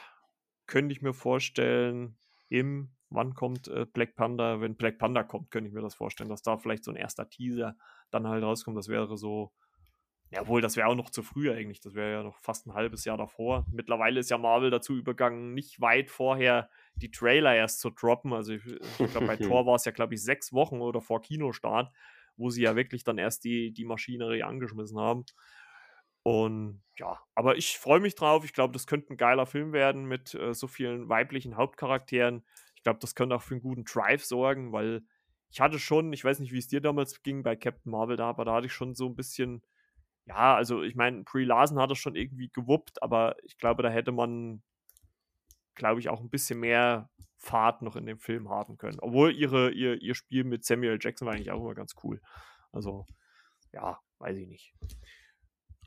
könnte ich mir vorstellen, im, wann kommt äh, Black Panda? Wenn Black Panda kommt, könnte ich mir das vorstellen, dass da vielleicht so ein erster Teaser dann halt rauskommt. Das wäre so, ja wohl, das wäre auch noch zu früh eigentlich. Das wäre ja noch fast ein halbes Jahr davor. Mittlerweile ist ja Marvel dazu übergegangen, nicht weit vorher die Trailer erst zu droppen. Also ich, ich glaube, bei Thor *laughs* war es ja, glaube ich, sechs Wochen oder vor Kinostart, wo sie ja wirklich dann erst die, die Maschinerie angeschmissen haben. Und ja, aber ich freue mich drauf. Ich glaube, das könnte ein geiler Film werden mit äh, so vielen weiblichen Hauptcharakteren. Ich glaube, das könnte auch für einen guten Drive sorgen, weil ich hatte schon, ich weiß nicht, wie es dir damals ging bei Captain Marvel da, aber da hatte ich schon so ein bisschen, ja, also ich meine, Brie Larson hat das schon irgendwie gewuppt, aber ich glaube, da hätte man, glaube ich, auch ein bisschen mehr Fahrt noch in dem Film haben können. Obwohl ihre, ihr, ihr Spiel mit Samuel Jackson war eigentlich auch immer ganz cool. Also, ja, weiß ich nicht.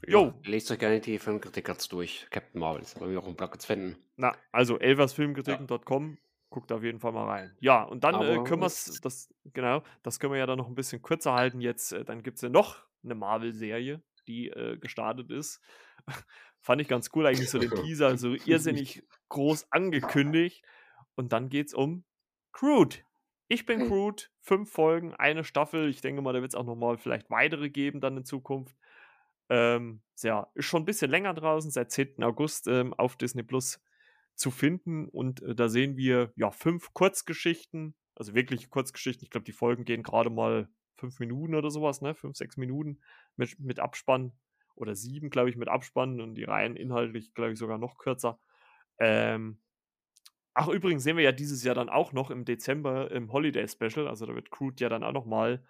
Jo. Lest euch gerne die Filmkritik jetzt durch. Captain Marvel ist bei mir auch im Blog zu finden. Na, also elversfilmkritiken.com. Ja. Guckt auf jeden Fall mal rein. Ja, und dann äh, können wir es, das, genau, das können wir ja dann noch ein bisschen kürzer halten. Jetzt, äh, dann gibt es ja noch eine Marvel-Serie, die äh, gestartet ist. *laughs* Fand ich ganz cool, eigentlich so den *laughs* Teaser, so irrsinnig groß angekündigt. Und dann geht es um Crude. Ich bin hm. Crude, fünf Folgen, eine Staffel. Ich denke mal, da wird es auch nochmal vielleicht weitere geben dann in Zukunft. Ähm, ja, ist schon ein bisschen länger draußen, seit 10. August ähm, auf Disney Plus zu finden. Und äh, da sehen wir ja fünf Kurzgeschichten, also wirklich Kurzgeschichten. Ich glaube, die Folgen gehen gerade mal fünf Minuten oder sowas, ne? Fünf, sechs Minuten mit, mit Abspann. Oder sieben, glaube ich, mit Abspann. Und die Reihen inhaltlich, glaube ich, sogar noch kürzer. Ähm, ach, übrigens sehen wir ja dieses Jahr dann auch noch im Dezember im Holiday Special. Also da wird Crude ja dann auch noch mal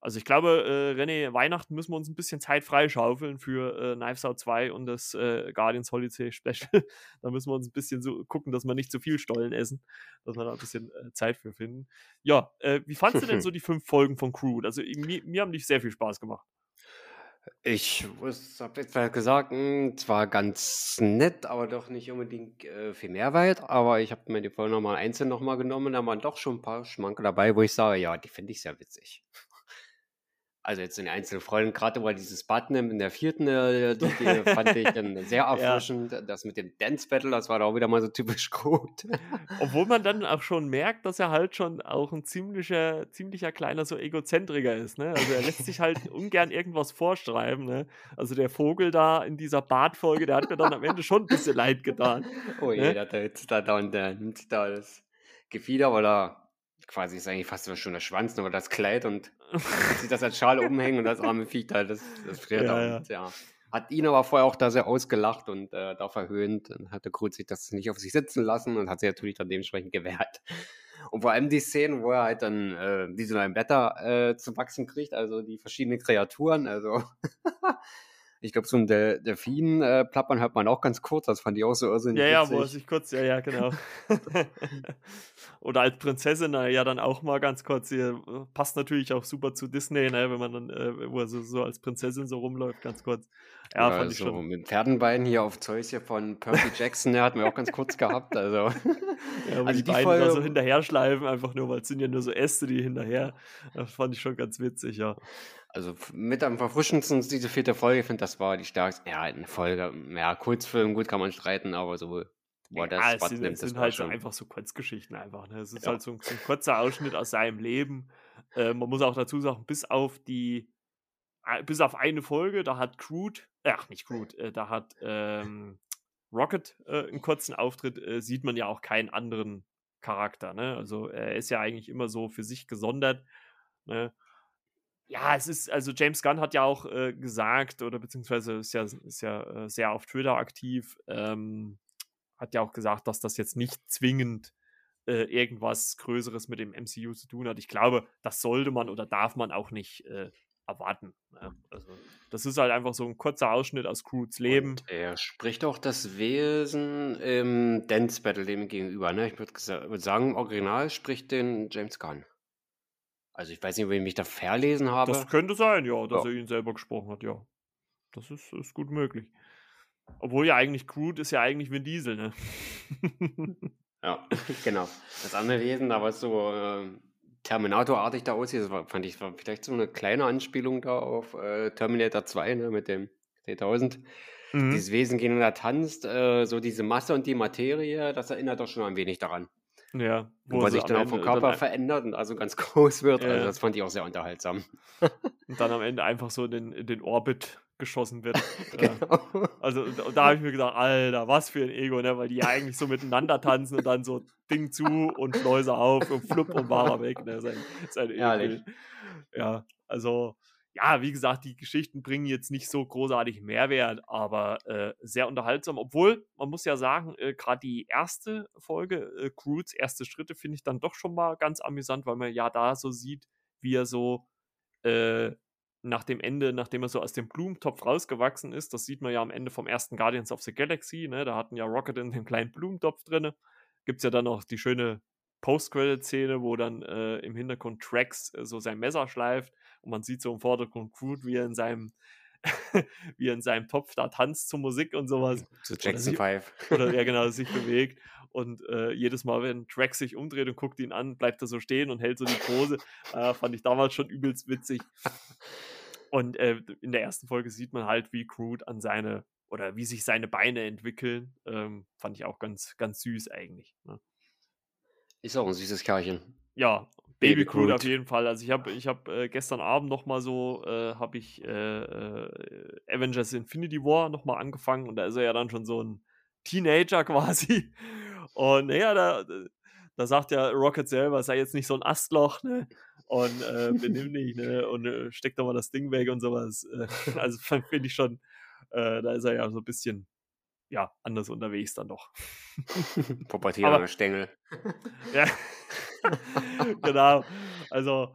also ich glaube, äh, René, Weihnachten müssen wir uns ein bisschen Zeit freischaufeln für äh, Knives Out 2 und das äh, Guardians Holiday Special. *laughs* da müssen wir uns ein bisschen so gucken, dass wir nicht zu viel Stollen essen, dass wir da ein bisschen äh, Zeit für finden. Ja, äh, wie fandest du denn *laughs* so die fünf Folgen von Crude? Also mir, mir haben die sehr viel Spaß gemacht. Ich habe jetzt mal gesagt, hm, zwar ganz nett, aber doch nicht unbedingt äh, viel Mehrwert. Aber ich habe mir die Folge nochmal einzeln nochmal genommen. Da waren doch schon ein paar Schmanke dabei, wo ich sage, ja, die finde ich sehr witzig. Also jetzt in einzelnen Folgen, gerade über dieses Button in der vierten, äh, die, die *laughs* fand ich dann sehr erfrischend. Ja. Das mit dem Dance Battle, das war da auch wieder mal so typisch *laughs* gut. Obwohl man dann auch schon merkt, dass er halt schon auch ein ziemlicher, ziemlicher kleiner so Egozentriker ist. Ne? Also er lässt sich halt *laughs* ungern irgendwas vorschreiben. Ne? Also der Vogel da in dieser Bartfolge, der hat mir dann am Ende schon ein bisschen leid getan. Oh je, ne? der, der, der, der, der nimmt da das Gefieder, weil er quasi ist eigentlich fast schon der Schwanz, aber das Kleid und *laughs* sieht das als Schale umhängen und das arme Viech da, das, das friert ja, und, ja. Hat ihn aber vorher auch da sehr ausgelacht und äh, da verhöhnt und hatte Kruz sich das nicht auf sich sitzen lassen und hat sich natürlich dann dementsprechend gewehrt. Und vor allem die Szenen, wo er halt dann äh, diese neuen Blätter äh, zu wachsen kriegt, also die verschiedenen Kreaturen, also *laughs* Ich glaube, so ein Del Delfin äh, plappern hört man auch ganz kurz. Das fand ich auch so irrsinnig. Ja, ja, wo er sich kurz, ja, ja, genau. *laughs* *laughs* Oder als Prinzessin na, ja dann auch mal ganz kurz. Hier, äh, passt natürlich auch super zu Disney, ne, wenn man dann, äh, wo er so, so, als Prinzessin so rumläuft, ganz kurz. Ja, ja fand ich schon. Mit Pferdenbeinen hier auf Zeus hier von Percy Jackson, der hat mir auch ganz kurz gehabt. Also, *laughs* ja, also die, die Beine Folge, da so hinterher schleifen, einfach nur, weil es sind ja nur so Äste, die hinterher. Das fand ich schon ganz witzig, ja. Also mit am verfrischendsten diese vierte Folge, ich finde, das war die stärkste. Ja, eine Folge, ja, Kurzfilm, gut kann man streiten, aber so Boah, das ja, es sind, nimmt, sind halt schon. einfach so Kurzgeschichten einfach. Ne? Es ist ja. halt so ein, so ein, kurzer Ausschnitt aus seinem Leben. Äh, man muss auch dazu sagen, bis auf die, äh, bis auf eine Folge, da hat Crude, ach nicht Crude, äh, da hat ähm, Rocket äh, einen kurzen Auftritt, äh, sieht man ja auch keinen anderen Charakter. Ne? Also er ist ja eigentlich immer so für sich gesondert. Ne? Ja, es ist, also James Gunn hat ja auch äh, gesagt, oder beziehungsweise ist ja, ist ja äh, sehr auf Twitter aktiv, ähm, hat ja auch gesagt, dass das jetzt nicht zwingend äh, irgendwas Größeres mit dem MCU zu tun hat. Ich glaube, das sollte man oder darf man auch nicht äh, erwarten. Ne? Also, das ist halt einfach so ein kurzer Ausschnitt aus Crudes Leben. Und er spricht auch das Wesen im Dance Battle dem gegenüber. Ne? Ich würde würd sagen, im Original spricht den James Gunn. Also ich weiß nicht, ob ich mich da verlesen habe. Das könnte sein, ja, dass ja. er ihn selber gesprochen hat, ja. Das ist, ist gut möglich. Obwohl ja eigentlich Crude ist ja eigentlich Vin Diesel, ne? *laughs* ja, *laughs* genau. Das andere Wesen, da was so äh, Terminator-artig da aussieht, das war, fand ich war vielleicht so eine kleine Anspielung da auf äh, Terminator 2, ne, mit dem T1000. Mhm. Dieses Wesen gehen und da tanzt, äh, so diese Masse und die Materie, das erinnert doch schon ein wenig daran. Ja. Wo, sich dann auch vom Körper dann, verändert und also ganz *laughs* groß wird. Also ja. Also das fand ich auch sehr unterhaltsam. *laughs* und dann am Ende einfach so in den, in den Orbit geschossen wird. *laughs* genau. Also und da habe ich mir gedacht, Alter, was für ein Ego, ne? Weil die ja eigentlich so miteinander tanzen und dann so Ding zu und Schleuse auf und flupp und war weg. Ne? Sein, sein Ehrlich. Ja, also ja, wie gesagt, die Geschichten bringen jetzt nicht so großartig Mehrwert, aber äh, sehr unterhaltsam. Obwohl, man muss ja sagen, äh, gerade die erste Folge, äh, Crudes erste Schritte, finde ich dann doch schon mal ganz amüsant, weil man ja da so sieht, wie er so äh, nach dem Ende, nachdem er so aus dem Blumentopf rausgewachsen ist, das sieht man ja am Ende vom ersten Guardians of the Galaxy, ne? da hatten ja Rocket in dem kleinen Blumentopf drin. Gibt es ja dann noch die schöne Post-Credit-Szene, wo dann äh, im Hintergrund Trax äh, so sein Messer schleift und man sieht so im Vordergrund Groot, wie er in seinem *laughs* wie er in seinem Topf da tanzt zur Musik und sowas. Zu Jackson 5. Oder ja, *laughs* genau, sich bewegt. Und äh, jedes Mal, wenn Track sich umdreht und guckt ihn an, bleibt er so stehen und hält so die Pose. Äh, *laughs* fand ich damals schon übelst witzig. Und äh, in der ersten Folge sieht man halt, wie Crude an seine oder wie sich seine Beine entwickeln. Ähm, fand ich auch ganz, ganz süß eigentlich. Ne? Ist auch ein süßes Kerlchen. Ja, Baby, Baby auf jeden Fall. Also ich habe ich hab, äh, gestern Abend noch mal so, äh, habe ich äh, äh, Avengers Infinity War noch mal angefangen und da ist er ja dann schon so ein Teenager *laughs* quasi. Und naja, da, da sagt ja Rocket selber, sei jetzt nicht so ein Astloch, ne? Und äh, benimm *laughs* dich, ne? Und äh, steck doch mal das Ding weg und sowas. Äh, also *laughs* finde ich schon, äh, da ist er ja so ein bisschen ja, anders unterwegs dann doch. Pubertierender Stängel. ja, *laughs* genau. Also,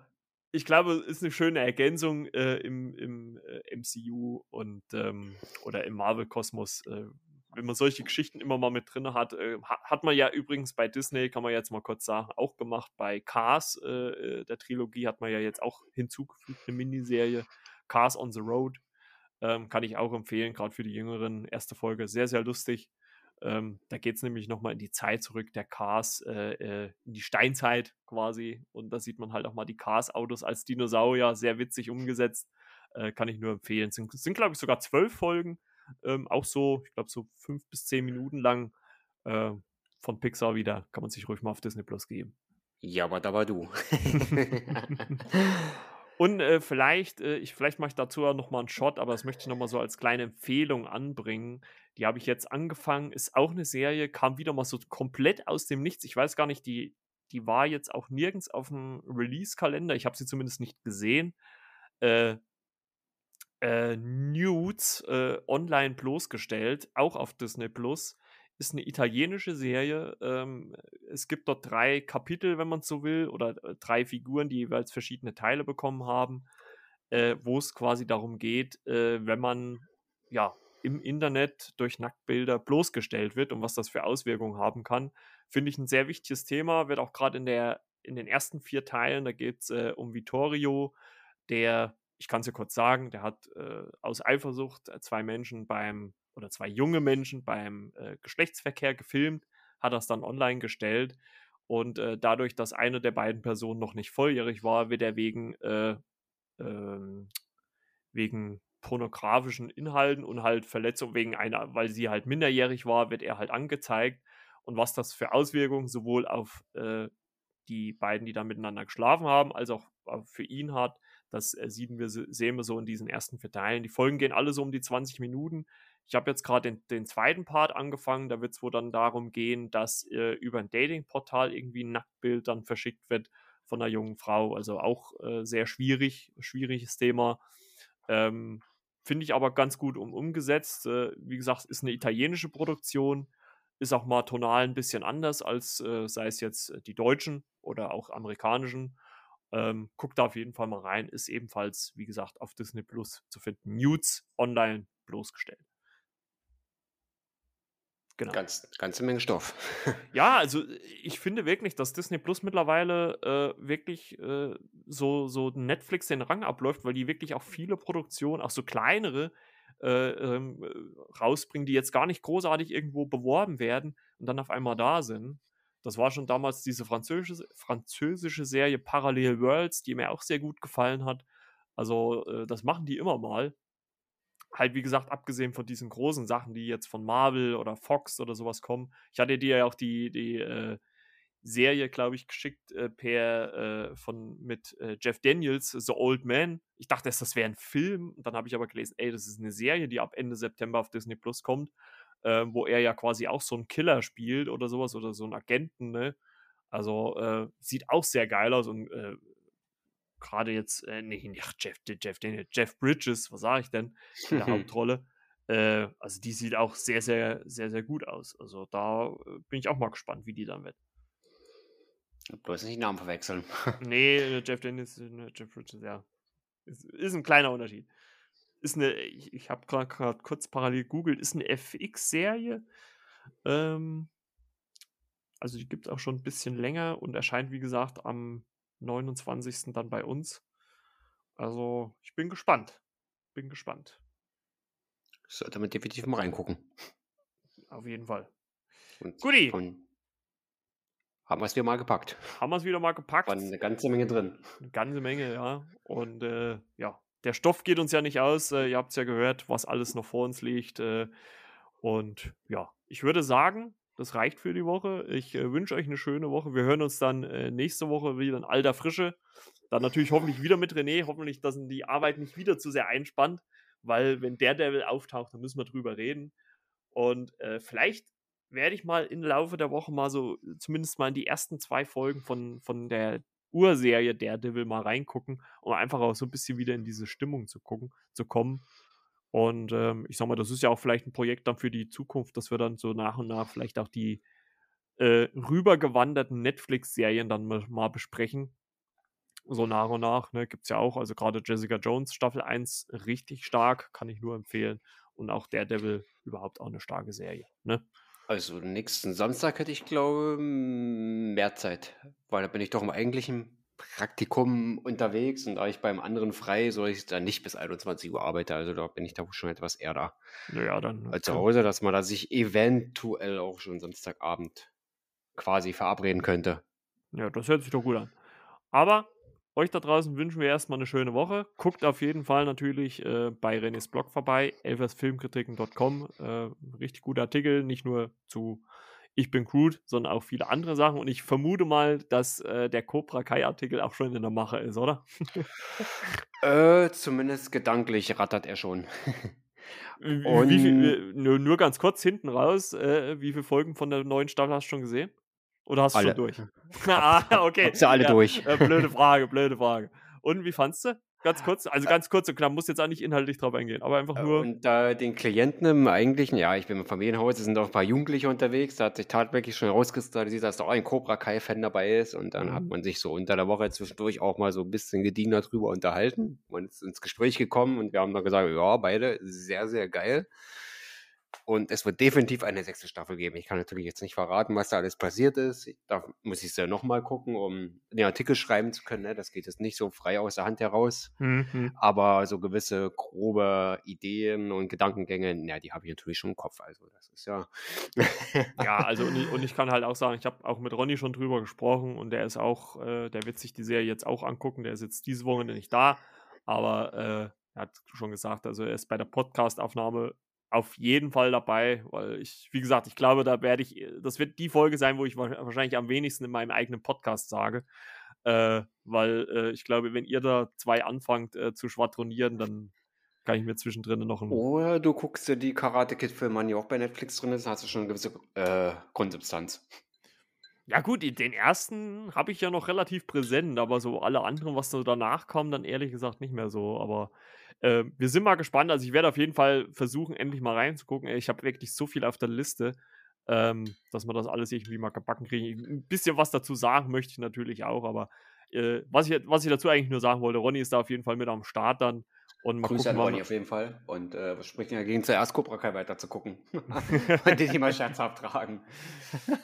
ich glaube, es ist eine schöne Ergänzung äh, im, im äh, MCU und ähm, oder im Marvel-Kosmos. Äh, wenn man solche Geschichten immer mal mit drin hat, äh, hat man ja übrigens bei Disney, kann man jetzt mal kurz sagen, auch gemacht. Bei Cars, äh, äh, der Trilogie, hat man ja jetzt auch hinzugefügt, eine Miniserie. Cars on the Road. Ähm, kann ich auch empfehlen, gerade für die Jüngeren. Erste Folge, sehr, sehr lustig. Ähm, da geht es nämlich nochmal in die Zeit zurück, der Cars, äh, äh, in die Steinzeit quasi. Und da sieht man halt auch mal die Cars-Autos als Dinosaurier, sehr witzig umgesetzt. Äh, kann ich nur empfehlen. Sind, sind glaube ich, sogar zwölf Folgen. Ähm, auch so, ich glaube, so fünf bis zehn Minuten lang äh, von Pixar wieder. Kann man sich ruhig mal auf Disney Plus geben. Ja, aber da war du. *laughs* *laughs* *laughs* Und äh, vielleicht, äh, ich, vielleicht mache ich dazu ja nochmal einen Shot, aber das möchte ich nochmal so als kleine Empfehlung anbringen. Die habe ich jetzt angefangen, ist auch eine Serie, kam wieder mal so komplett aus dem Nichts. Ich weiß gar nicht, die, die war jetzt auch nirgends auf dem Release-Kalender. Ich habe sie zumindest nicht gesehen. Äh, äh, Nudes äh, online bloßgestellt, auch auf Disney Plus ist eine italienische Serie. Ähm, es gibt dort drei Kapitel, wenn man so will, oder äh, drei Figuren, die jeweils verschiedene Teile bekommen haben, äh, wo es quasi darum geht, äh, wenn man ja im Internet durch Nacktbilder bloßgestellt wird und was das für Auswirkungen haben kann. Finde ich ein sehr wichtiges Thema, wird auch gerade in der in den ersten vier Teilen, da geht es äh, um Vittorio, der, ich kann es ja kurz sagen, der hat äh, aus Eifersucht äh, zwei Menschen beim oder zwei junge Menschen beim äh, Geschlechtsverkehr gefilmt, hat das dann online gestellt und äh, dadurch, dass eine der beiden Personen noch nicht volljährig war, wird er wegen, äh, ähm, wegen pornografischen Inhalten und halt Verletzung wegen einer, weil sie halt minderjährig war, wird er halt angezeigt. Und was das für Auswirkungen sowohl auf äh, die beiden, die da miteinander geschlafen haben, als auch für ihn hat, das äh, sehen, wir, sehen wir so in diesen ersten vier Teilen. Die Folgen gehen alle so um die 20 Minuten. Ich habe jetzt gerade den, den, zweiten Part angefangen. Da wird es wohl dann darum gehen, dass äh, über ein Datingportal irgendwie ein Nacktbild dann verschickt wird von einer jungen Frau. Also auch äh, sehr schwierig, schwieriges Thema. Ähm, Finde ich aber ganz gut um, umgesetzt. Äh, wie gesagt, ist eine italienische Produktion, ist auch mal tonal ein bisschen anders als äh, sei es jetzt die deutschen oder auch amerikanischen. Ähm, guckt da auf jeden Fall mal rein. Ist ebenfalls, wie gesagt, auf Disney Plus zu finden. Nudes online bloßgestellt. Genau. Ganz, ganze Menge Stoff. *laughs* ja, also ich finde wirklich, dass Disney Plus mittlerweile äh, wirklich äh, so, so Netflix den Rang abläuft, weil die wirklich auch viele Produktionen, auch so kleinere, äh, ähm, rausbringen, die jetzt gar nicht großartig irgendwo beworben werden und dann auf einmal da sind. Das war schon damals diese französische, französische Serie Parallel Worlds, die mir auch sehr gut gefallen hat. Also, äh, das machen die immer mal halt, wie gesagt, abgesehen von diesen großen Sachen, die jetzt von Marvel oder Fox oder sowas kommen. Ich hatte dir ja auch die, die äh, Serie, glaube ich, geschickt äh, per äh, von mit äh, Jeff Daniels, The Old Man. Ich dachte erst, das wäre ein Film. Dann habe ich aber gelesen, ey, das ist eine Serie, die ab Ende September auf Disney Plus kommt, äh, wo er ja quasi auch so einen Killer spielt oder sowas oder so einen Agenten, ne? Also äh, sieht auch sehr geil aus und gerade jetzt, äh, nee, ach, Jeff, Jeff Daniel, Jeff Bridges, was sage ich denn, in der *laughs* Hauptrolle. Äh, also die sieht auch sehr, sehr, sehr, sehr gut aus. Also da äh, bin ich auch mal gespannt, wie die dann wird. Bloß nicht Namen verwechseln. *laughs* nee, äh, Jeff Daniels, äh, Jeff Bridges, ja. Ist, ist ein kleiner Unterschied. Ist eine, ich, ich habe gerade kurz parallel googelt, ist eine FX-Serie. Ähm, also die gibt es auch schon ein bisschen länger und erscheint, wie gesagt, am 29. dann bei uns. Also, ich bin gespannt. Bin gespannt. Sollte man definitiv mal reingucken. Auf jeden Fall. Und Guti. Haben wir es wieder mal gepackt. Haben wir es wieder mal gepackt. War eine ganze Menge drin. Eine ganze Menge, ja. Und äh, ja, der Stoff geht uns ja nicht aus. Äh, ihr habt es ja gehört, was alles noch vor uns liegt. Äh, und ja, ich würde sagen, das reicht für die Woche. Ich äh, wünsche euch eine schöne Woche. Wir hören uns dann äh, nächste Woche wieder in alter Frische. Dann natürlich hoffentlich wieder mit René. Hoffentlich, dass ihn die Arbeit nicht wieder zu sehr einspannt, weil wenn der Devil auftaucht, dann müssen wir drüber reden. Und äh, vielleicht werde ich mal im Laufe der Woche mal so, zumindest mal in die ersten zwei Folgen von, von der Urserie Daredevil mal reingucken, um einfach auch so ein bisschen wieder in diese Stimmung zu gucken, zu kommen. Und ähm, ich sag mal, das ist ja auch vielleicht ein Projekt dann für die Zukunft, dass wir dann so nach und nach vielleicht auch die äh, rübergewanderten Netflix-Serien dann mal, mal, besprechen. So nach und nach, ne, gibt es ja auch, also gerade Jessica Jones Staffel 1 richtig stark, kann ich nur empfehlen. Und auch Daredevil überhaupt auch eine starke Serie, ne? Also nächsten Samstag hätte ich, glaube mehr Zeit, weil da bin ich doch im eigentlichen Praktikum unterwegs und da ich beim anderen frei, soll ich dann nicht bis 21 Uhr arbeiten. Also da bin ich da schon etwas eher da. Naja, dann. Als zu Hause, dass man da sich eventuell auch schon Samstagabend quasi verabreden könnte. Ja, das hört sich doch gut an. Aber euch da draußen wünschen wir erstmal eine schöne Woche. Guckt auf jeden Fall natürlich äh, bei Renés Blog vorbei, elversfilmkritiken.com. Äh, richtig guter Artikel, nicht nur zu Ich bin Crude, sondern auch viele andere Sachen. Und ich vermute mal, dass äh, der Cobra Kai-Artikel auch schon in der Mache ist, oder? *laughs* Äh, zumindest gedanklich rattert er schon. Wie viel, nur, nur, ganz kurz hinten raus, äh, wie viele Folgen von der neuen Staffel hast du schon gesehen? Oder hast du schon durch? *laughs* *laughs* ah, okay. Hast du alle ja, durch? Äh, blöde Frage, blöde Frage. Und wie fandst du? Ganz kurz, also ganz kurz und knapp, muss jetzt auch nicht inhaltlich drauf eingehen, aber einfach nur. Und da äh, den Klienten im eigentlichen, ja, ich bin im Familienhaus, es sind auch ein paar Jugendliche unterwegs, da hat sich tatsächlich schon rauskristallisiert, dass da auch ein Cobra Kai-Fan dabei ist und dann mhm. hat man sich so unter der Woche zwischendurch auch mal so ein bisschen gediener drüber unterhalten. Man ist ins Gespräch gekommen und wir haben dann gesagt, ja, beide sehr, sehr geil. Und es wird definitiv eine sechste Staffel geben. Ich kann natürlich jetzt nicht verraten, was da alles passiert ist. Da muss ich es ja nochmal gucken, um den Artikel schreiben zu können. Ne? Das geht jetzt nicht so frei aus der Hand heraus. Mhm. Aber so gewisse grobe Ideen und Gedankengänge, ja, die habe ich natürlich schon im Kopf. Also das ist ja. *laughs* ja, also und ich, und ich, kann halt auch sagen, ich habe auch mit Ronny schon drüber gesprochen und der ist auch, äh, der wird sich die Serie jetzt auch angucken. Der ist jetzt diese Woche nicht da, aber äh, er hat schon gesagt, also er ist bei der Podcast-Aufnahme auf jeden Fall dabei, weil ich, wie gesagt, ich glaube, da werde ich, äh, das wird die Folge sein, wo ich wahrscheinlich am wenigsten in meinem eigenen Podcast sage. Äh, weil äh, ich glaube, wenn ihr da zwei anfangt äh, zu schwadronieren, dann kann ich mir zwischendrin noch ein. Oder du guckst dir die Karate Kid-Filme an, die auch bei Netflix drin ist, hast du schon eine gewisse äh, Grundsubstanz. Ja, gut, den ersten habe ich ja noch relativ präsent, aber so alle anderen, was so danach kam, dann ehrlich gesagt nicht mehr so. Aber äh, wir sind mal gespannt. Also ich werde auf jeden Fall versuchen, endlich mal reinzugucken. Ich habe wirklich so viel auf der Liste, ähm, dass wir das alles irgendwie mal gebacken kriegen. Ein bisschen was dazu sagen möchte ich natürlich auch, aber äh, was, ich, was ich dazu eigentlich nur sagen wollte, Ronny ist da auf jeden Fall mit am Start dann. Und mal Grüße gucken, an Ronny auf jeden Fall. Und äh, was spricht denn dagegen, zuerst Cobra Kai weiter zu gucken? *laughs* *laughs* und den immer scherzhaft tragen.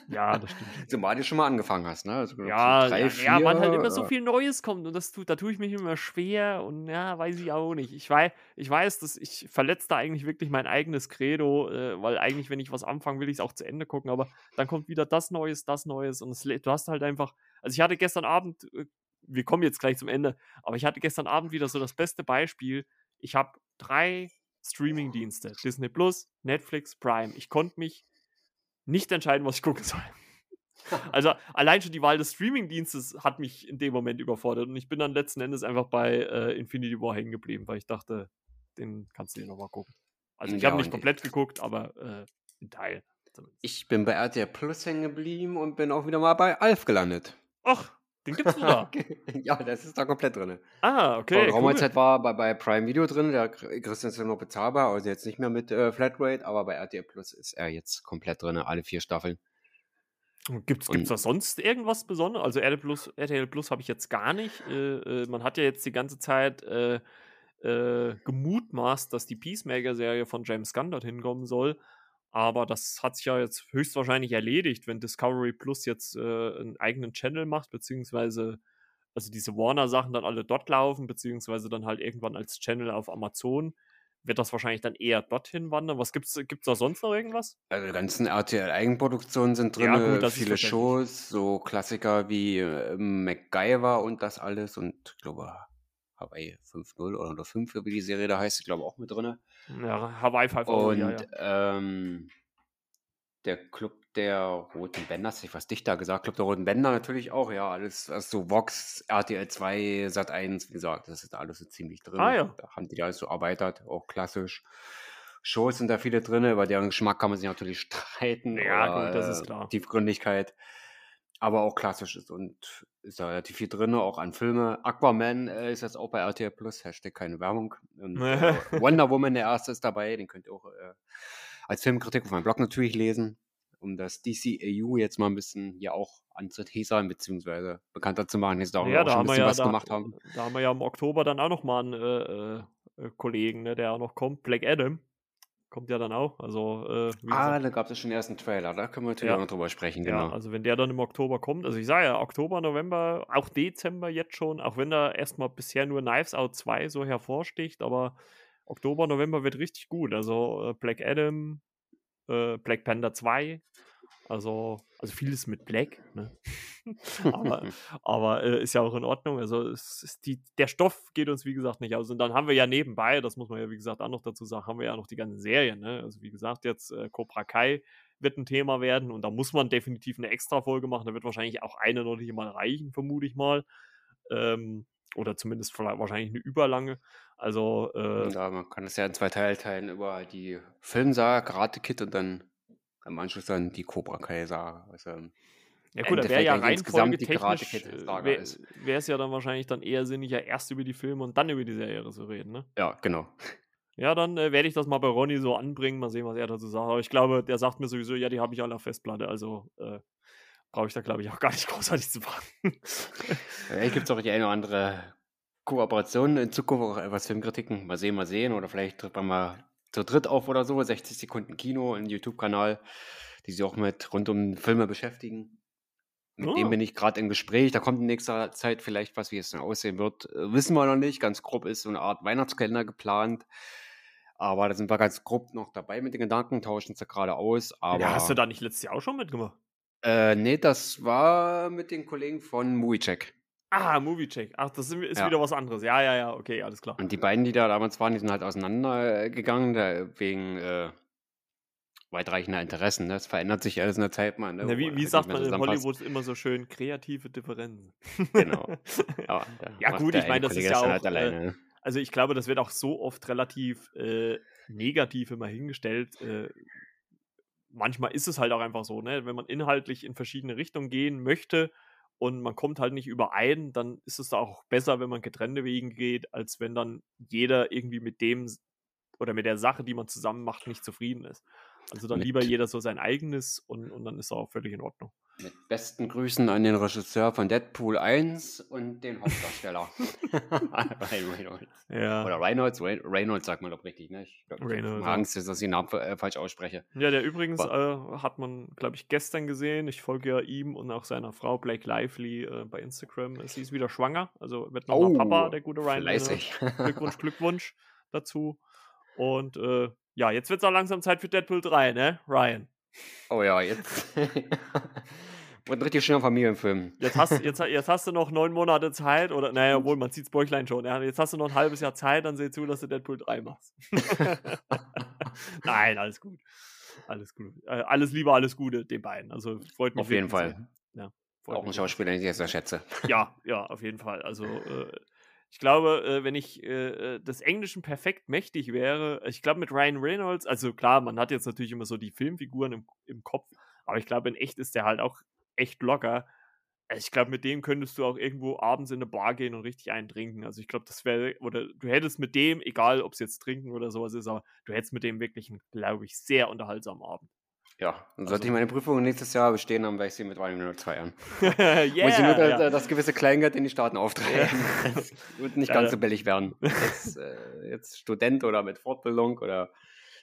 ja, das stimmt. Zumal du schon mal angefangen hast, ne? Also, ja, drei, ja, vier, ja, weil halt immer so viel Neues kommt und das tut, da tue ich mich immer schwer und ja, weiß ich auch nicht. Ich weiß, ich weiß, dass ich verletze da eigentlich wirklich mein eigenes Credo, äh, weil eigentlich, wenn ich was anfange, will ich es auch zu Ende gucken, aber dann kommt wieder das Neues, das Neues und es, du hast halt einfach, also ich hatte gestern Abend äh, wir kommen jetzt gleich zum Ende, aber ich hatte gestern Abend wieder so das beste Beispiel. Ich habe drei Streaming-Dienste: Disney Plus, Netflix, Prime. Ich konnte mich nicht entscheiden, was ich gucken soll. *laughs* Also allein schon die Wahl des Streaming-Dienstes hat mich in dem Moment überfordert und ich bin dann letzten Endes einfach bei äh, Infinity War hängen geblieben, weil ich dachte, den kannst du dir nochmal gucken. Also ich ja, habe nicht komplett geguckt, aber äh, ein Teil. Zumindest. Ich bin bei RTL Plus hängen geblieben und bin auch wieder mal bei Alf gelandet. Ach, den gibt's sogar. *laughs* ja, das ist da komplett drin. Ah, okay. Cool. Zeit war bei, bei Prime Video drin, der Christian ist ja noch bezahlbar, also jetzt nicht mehr mit äh, Flatrate, aber bei RTL Plus ist er jetzt komplett drin, alle vier Staffeln. Gibt es da sonst irgendwas Besonderes? Also RTL Plus, RTL Plus habe ich jetzt gar nicht. Äh, äh, man hat ja jetzt die ganze Zeit äh, äh gemutmaßt, dass die Peacemaker-Serie von James Gunn dorthin kommen soll. Aber das hat sich ja jetzt höchstwahrscheinlich erledigt, wenn Discovery Plus jetzt äh, einen eigenen Channel macht, beziehungsweise also diese Warner-Sachen dann alle dort laufen, beziehungsweise dann halt irgendwann als Channel auf Amazon. wird das wahrscheinlich dann eher dorthin wandern. Was gibt's, gibt's da sonst noch irgendwas? Also die ganzen RTL-Eigenproduktionen sind drin, ja, gut, viele Shows, so Klassiker wie äh, MacGyver und das alles und ich glaube Hawaii 5.0 oder 5, wie die Serie da heißt, ich glaube auch mit drin. Ja, Hawaii 5 Und ja, ja. Ähm, der Club der Roten Bänder, hast du was dichter gesagt? Club der Roten Bänder natürlich auch, ja. Alles, was so Vox, RTL 2, Sat 1, wie gesagt, das ist da alles so ziemlich drin. Ah, ja. Da haben die alles so erweitert, auch klassisch. Shows sind da viele drin, über deren Geschmack kann man sich natürlich *laughs* streiten. Ja, gut, das ist klar. Tiefgründigkeit. Aber auch klassisch ist und ist da relativ viel drin, auch an Filme. Aquaman äh, ist jetzt auch bei RTL Plus, Hashtag keine Werbung. *laughs* Und, äh, Wonder Woman, der erste, ist dabei, den könnt ihr auch äh, als Filmkritik auf meinem Blog natürlich lesen um das DCAU jetzt mal ein bisschen hier auch anzuteasern, beziehungsweise bekannter zu machen, jetzt auch, ja, auch da schon ein bisschen ja, was da, gemacht haben. Da haben wir ja im Oktober dann auch nochmal einen äh, äh, Kollegen, ne, der auch noch kommt, Black Adam. Kommt ja dann auch. Also, äh, ah, da gab es schon den ersten Trailer, da können wir natürlich ja. auch noch drüber sprechen, genau. Ja, also wenn der dann im Oktober kommt, also ich sage ja, Oktober, November, auch Dezember jetzt schon, auch wenn da erstmal bisher nur Knives Out 2 so hervorsticht, aber Oktober, November wird richtig gut. Also äh, Black Adam, äh, Black Panther 2. Also, also vieles mit Black, ne? *laughs* aber, aber äh, ist ja auch in Ordnung. Also die, der Stoff geht uns, wie gesagt, nicht aus. Und dann haben wir ja nebenbei, das muss man ja, wie gesagt, auch noch dazu sagen, haben wir ja noch die ganzen Serien. Ne? Also wie gesagt, jetzt äh, Cobra Kai wird ein Thema werden und da muss man definitiv eine extra Folge machen. Da wird wahrscheinlich auch eine noch nicht mal reichen, vermute ich mal. Ähm, oder zumindest wahrscheinlich eine überlange. Also. Äh, ja, man kann es ja in zwei Teile teilen über die Filmsaga, Karate Kid und dann im Anschluss dann die Cobra Kai Saga. Also, ja gut, da wäre ja rein technisch äh, wäre es ja dann wahrscheinlich dann eher sinniger, erst über die Filme und dann über die Serie zu reden, ne? Ja, genau. Ja, dann äh, werde ich das mal bei Ronny so anbringen, mal sehen, was er dazu sagt. Aber ich glaube, der sagt mir sowieso, ja, die habe ich alle auf Festplatte, also äh, brauche ich da, glaube ich, auch gar nicht *laughs* großartig zu warten. Vielleicht gibt es auch die eine oder andere Kooperation in Zukunft, auch etwas Filmkritiken. Mal sehen, mal sehen. Oder vielleicht tritt man mal zu dritt auf oder so, 60 Sekunden Kino, ein YouTube-Kanal, die sich auch mit rund um Filme beschäftigen. Mit oh. dem bin ich gerade im Gespräch. Da kommt in nächster Zeit vielleicht was, wie es dann aussehen wird. Äh, wissen wir noch nicht. Ganz grob ist so eine Art Weihnachtskalender geplant. Aber da sind wir ganz grob noch dabei mit den Gedanken, tauschen sie gerade aus. Aber ja, hast du da nicht letztes Jahr auch schon mitgemacht? Äh, nee, das war mit den Kollegen von Moviecheck. Ah, Moviecheck. Ach, das ist ja. wieder was anderes. Ja, ja, ja, okay, alles klar. Und die beiden, die da damals waren, die sind halt auseinandergegangen, wegen äh, weitreichender Interessen. Ne? Das verändert sich alles in der Zeit mal. Ne? Na, wie, wie sagt man in Hollywood immer so schön, kreative Differenzen. *laughs* Genau. *laughs* ja, ja gut, ich meine, das ist ja auch. Halt alleine, äh, ne? also ich glaube, das wird auch so oft relativ äh, negativ immer hingestellt. Äh, manchmal ist es halt auch einfach so, ne? Wenn man inhaltlich in verschiedene Richtungen gehen möchte und man kommt halt nicht überein, dann ist es auch besser, wenn man getrennte Wege geht, als wenn dann jeder irgendwie mit dem oder mit der Sache, die man zusammen macht, nicht zufrieden ist. Also dann mit lieber jeder so sein eigenes und, und dann ist es auch völlig in Ordnung. Mit besten Grüßen an den Regisseur von Deadpool 1 und den Hauptdarsteller. Ryan Reynolds. *laughs* *laughs* Ja. Oder Reynolds, Reynolds sagt man doch richtig, ne? Ich glaube, Reynolds. Angst ist, dass ich den Namen äh, falsch ausspreche. Ja, der übrigens äh, hat man, glaube ich, gestern gesehen. Ich folge ja ihm und auch seiner Frau Blake Lively äh, bei Instagram. Sie ist wieder schwanger, also wird nochmal oh, Papa, der gute Ryan. Fleißig. Glückwunsch, Glückwunsch dazu. Und äh, ja, jetzt wird es auch langsam Zeit für Deadpool 3, ne, Ryan? Oh ja, jetzt. *laughs* Wird ein richtig schöner Familienfilm. Jetzt hast, jetzt, jetzt hast du noch neun Monate Zeit, oder, naja, obwohl man sieht Bäuchlein schon. Ja, jetzt hast du noch ein halbes Jahr Zeit, dann seh zu, dass du Deadpool 3 machst. *laughs* Nein, alles gut. Alles gut. Äh, alles Liebe, alles Gute, den beiden. Also freut mich. Auf jeden Fall. Ja, Auch ein Schauspieler, den ich sehr schätze. Ja, ja, auf jeden Fall. Also äh, ich glaube, äh, wenn ich äh, äh, des Englischen perfekt mächtig wäre, ich glaube mit Ryan Reynolds, also klar, man hat jetzt natürlich immer so die Filmfiguren im, im Kopf, aber ich glaube, in echt ist der halt auch echt locker. Ich glaube, mit dem könntest du auch irgendwo abends in eine Bar gehen und richtig einen trinken. Also ich glaube, das wäre, oder du hättest mit dem, egal ob es jetzt trinken oder sowas ist, aber du hättest mit dem wirklich einen, glaube ich, sehr unterhaltsamen Abend. Ja, und sollte also, ich meine Prüfung nächstes Jahr bestehen, dann werde ich sie mit Ryan Reynolds feiern. yeah, Muss ich nur ja. das, das, gewisse Kleingeld in die Staaten auftreiben und *laughs* nicht ganz so billig werden. *laughs* Jetzt, äh, jetzt, Student oder mit Fortbildung oder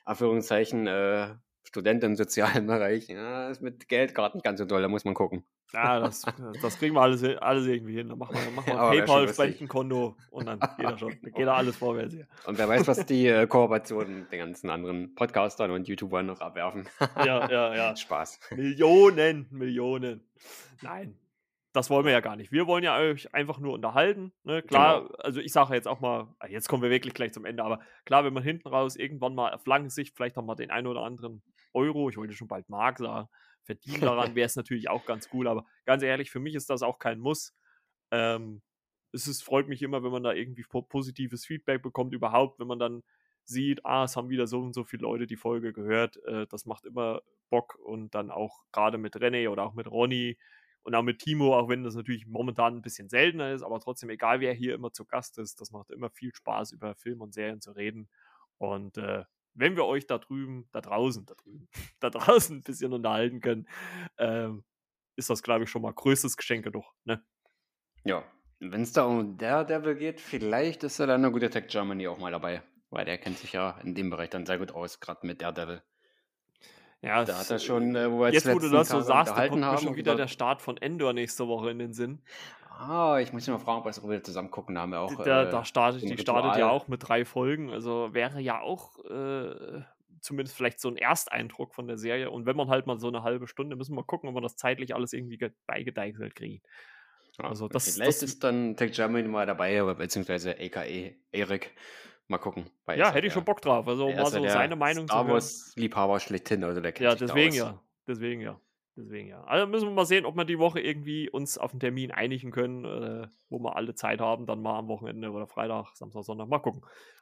Anführungszeichen äh, Student im sozialen *laughs* Bereich, ja, ist mit Geld gerade nicht ganz so toll, da muss man gucken. Ja, das, das kriegen wir alles, alles irgendwie hin. Dann machen wir, machen wir *laughs* ja, PayPal, Spendenkonto und dann geht *laughs* da schon, geht da alles vorwärts hier. Und wer weiß, was die äh, Kooperationen den ganzen anderen Podcastern und YouTubern noch abwerfen. ja, ja, ja. Spaß. Millionen, Millionen. Nein, das wollen wir ja gar nicht. Wir wollen ja euch einfach nur unterhalten. Ne? Klar, genau. also ich sage jetzt auch mal, ah, jetzt kommen wir wirklich gleich zum Ende, aber klar, wenn man hinten raus irgendwann mal auf lange Sicht vielleicht noch mal den einen oder anderen Euro, ich wollte schon bald Mark sagen, verdienen *laughs* daran, wäre es natürlich auch ganz cool. Aber ganz ehrlich, für mich ist das auch kein Muss. Ähm, es ist, freut mich immer, wenn man da irgendwie positives Feedback bekommt, überhaupt, wenn man dann sieht, ah, es haben wieder so und so viele Leute die Folge gehört. Äh, das macht immer Bock und dann auch gerade mit René oder auch mit Ronny und auch mit Timo, auch wenn das natürlich momentan ein bisschen seltener ist, aber trotzdem, egal wer hier immer zu Gast ist, das macht immer viel Spaß, über Film und Serien zu reden. Und äh, wenn wir euch da drüben, da draußen, da drüben, *laughs* da draußen ein bisschen unterhalten können, ähm, ist das, glaube ich, schon mal größtes Geschenk genug. Ne? Ja, wenn es da um Daredevil geht, vielleicht ist ja dann eine gute Tech Germany auch mal dabei, weil der kennt sich ja in dem Bereich dann sehr gut aus, gerade mit Daredevil. Ja, da hat er schon, äh, wo wir jetzt, wo du das so sagst, da kommt mir schon wieder der Start von Endor nächste Woche in den Sinn. Ah, ich muss mal fragen, ob wir es wieder zusammen gucken. Da haben wir auch. Da, äh, da startet, die startet ja auch mit drei Folgen. Also wäre ja auch äh, zumindest vielleicht so ein Ersteindruck von der Serie. Und wenn man halt mal so eine halbe Stunde, müssen wir gucken, ob wir das zeitlich alles irgendwie beigedeichselt kriegen. Also das, vielleicht das, ist dann Tech Germany mal dabei, beziehungsweise AKE Erik. Mal gucken. Ja, hätte ich schon Bock drauf. Also mal so seine Meinung Star zu Wars Liebhaber schlechthin, also der kennt Ja, deswegen ja. Deswegen ja. Deswegen ja. Also müssen wir mal sehen, ob wir die Woche irgendwie uns auf einen Termin einigen können, äh, wo wir alle Zeit haben, dann mal am Wochenende oder Freitag, Samstag, Sonntag. Mal gucken.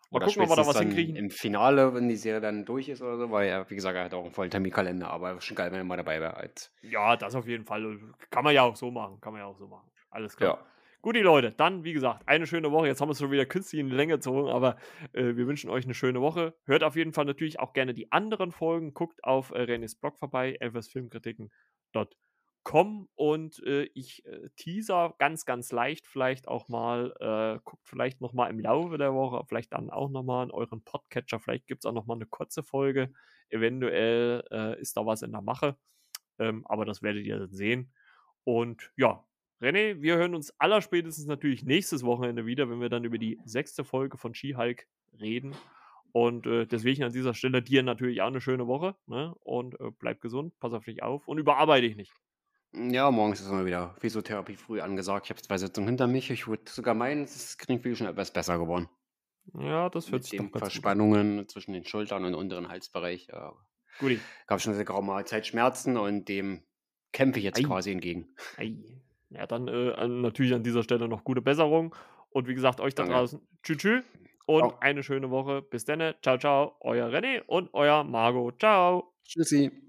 Mal oder gucken, ob wir da was hinkriegen. Im Finale, wenn die Serie dann durch ist oder so, weil er, wie gesagt, er hat auch einen vollen Terminkalender, aber schon geil, wenn er mal dabei wäre. Ja, das auf jeden Fall. Kann man ja auch so machen. Kann man ja auch so machen. Alles klar. Ja. Gut, die Leute, dann, wie gesagt, eine schöne Woche. Jetzt haben wir es schon wieder künstlich in die Länge gezogen, aber äh, wir wünschen euch eine schöne Woche. Hört auf jeden Fall natürlich auch gerne die anderen Folgen. Guckt auf äh, Renés Blog vorbei, elversfilmkritiken.com und äh, ich äh, teaser ganz, ganz leicht vielleicht auch mal, äh, guckt vielleicht nochmal im Laufe der Woche, vielleicht dann auch nochmal in euren Podcatcher. Vielleicht gibt es auch nochmal eine kurze Folge. Eventuell äh, ist da was in der Mache, ähm, aber das werdet ihr dann sehen. Und ja, René, wir hören uns allerspätestens natürlich nächstes Wochenende wieder, wenn wir dann über die sechste Folge von She-Hulk reden. Und äh, deswegen an dieser Stelle dir natürlich auch eine schöne Woche. Ne? Und äh, bleib gesund, pass auf dich auf und überarbeite dich nicht. Ja, morgens ist immer wieder Physiotherapie früh angesagt. Ich habe zwei Sitzungen hinter mich. Ich würde sogar meinen, es ist Kniegefühl schon etwas besser geworden. Ja, das wird sich doch Verspannungen zwischen den Schultern und unteren Halsbereich. Ja. Guti. Gab schon eine graue Zeit Schmerzen und dem kämpfe ich jetzt Ei. quasi entgegen. Ei. Ja, dann äh, natürlich an dieser Stelle noch gute Besserung. Und wie gesagt, euch da Danke. draußen, tschüss, tschüss. Und ciao. eine schöne Woche. Bis dann. Ciao, ciao. Euer René und euer Margot. Ciao. Tschüssi.